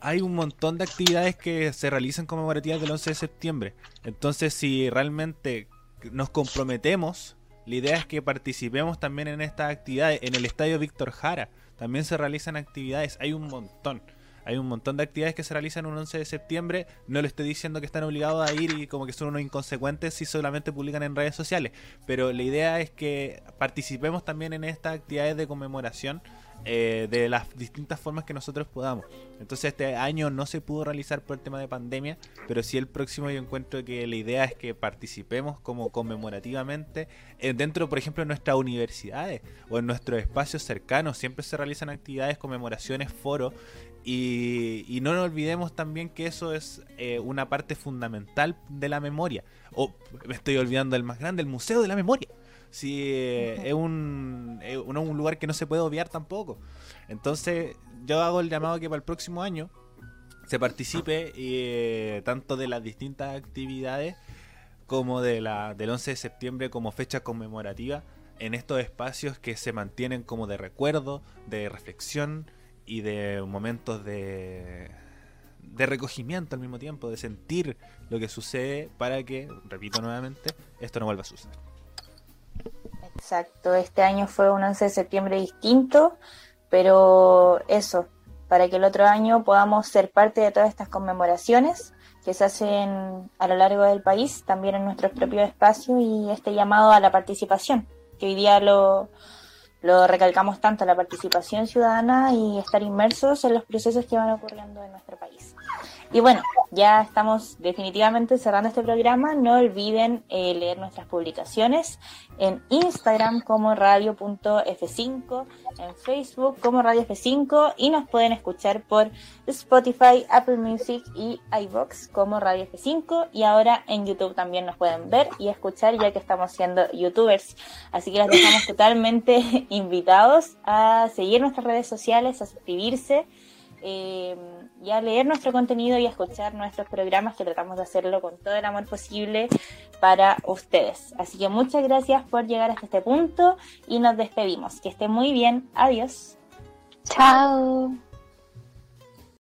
hay un montón de actividades que se realizan conmemorativas del 11 de septiembre. Entonces, si realmente nos comprometemos, la idea es que participemos también en estas actividades. En el estadio Víctor Jara también se realizan actividades, hay un montón. Hay un montón de actividades que se realizan un 11 de septiembre. No le estoy diciendo que están obligados a ir y como que son unos inconsecuentes si solamente publican en redes sociales. Pero la idea es que participemos también en estas actividades de conmemoración eh, de las distintas formas que nosotros podamos. Entonces este año no se pudo realizar por el tema de pandemia, pero sí el próximo yo encuentro que la idea es que participemos como conmemorativamente eh, dentro, por ejemplo, de nuestras universidades o en nuestros espacios cercanos. Siempre se realizan actividades, conmemoraciones, foros y, no nos olvidemos también que eso es eh, una parte fundamental de la memoria. O me estoy olvidando del más grande, el Museo de la Memoria si es, un, un lugar que no se puede obviar tampoco. Entonces, yo hago el llamado que para el próximo año se participe eh, tanto de las distintas actividades como de la, del 11 de septiembre como fecha conmemorativa en estos espacios que se mantienen como de recuerdo, de reflexión y de momentos de, de recogimiento al mismo tiempo, de sentir lo que sucede para que, repito nuevamente, esto no vuelva a suceder. Exacto, este año fue un 11 de septiembre distinto, pero eso, para que el otro año podamos ser parte de todas estas conmemoraciones que se hacen a lo largo del país, también en nuestros propios espacios y este llamado a la participación, que hoy día lo, lo recalcamos tanto, la participación ciudadana y estar inmersos en los procesos que van ocurriendo en nuestro país. Y bueno, ya estamos definitivamente cerrando este programa. No olviden eh, leer nuestras publicaciones en Instagram como radio.f5, en Facebook como Radio F5 y nos pueden escuchar por Spotify, Apple Music y iBox como Radio F5 y ahora en YouTube también nos pueden ver y escuchar ya que estamos siendo youtubers. Así que los dejamos totalmente invitados a seguir nuestras redes sociales, a suscribirse eh, y a leer nuestro contenido y a escuchar nuestros programas que tratamos de hacerlo con todo el amor posible para ustedes. Así que muchas gracias por llegar hasta este punto y nos despedimos. Que esté muy bien. Adiós. Chao.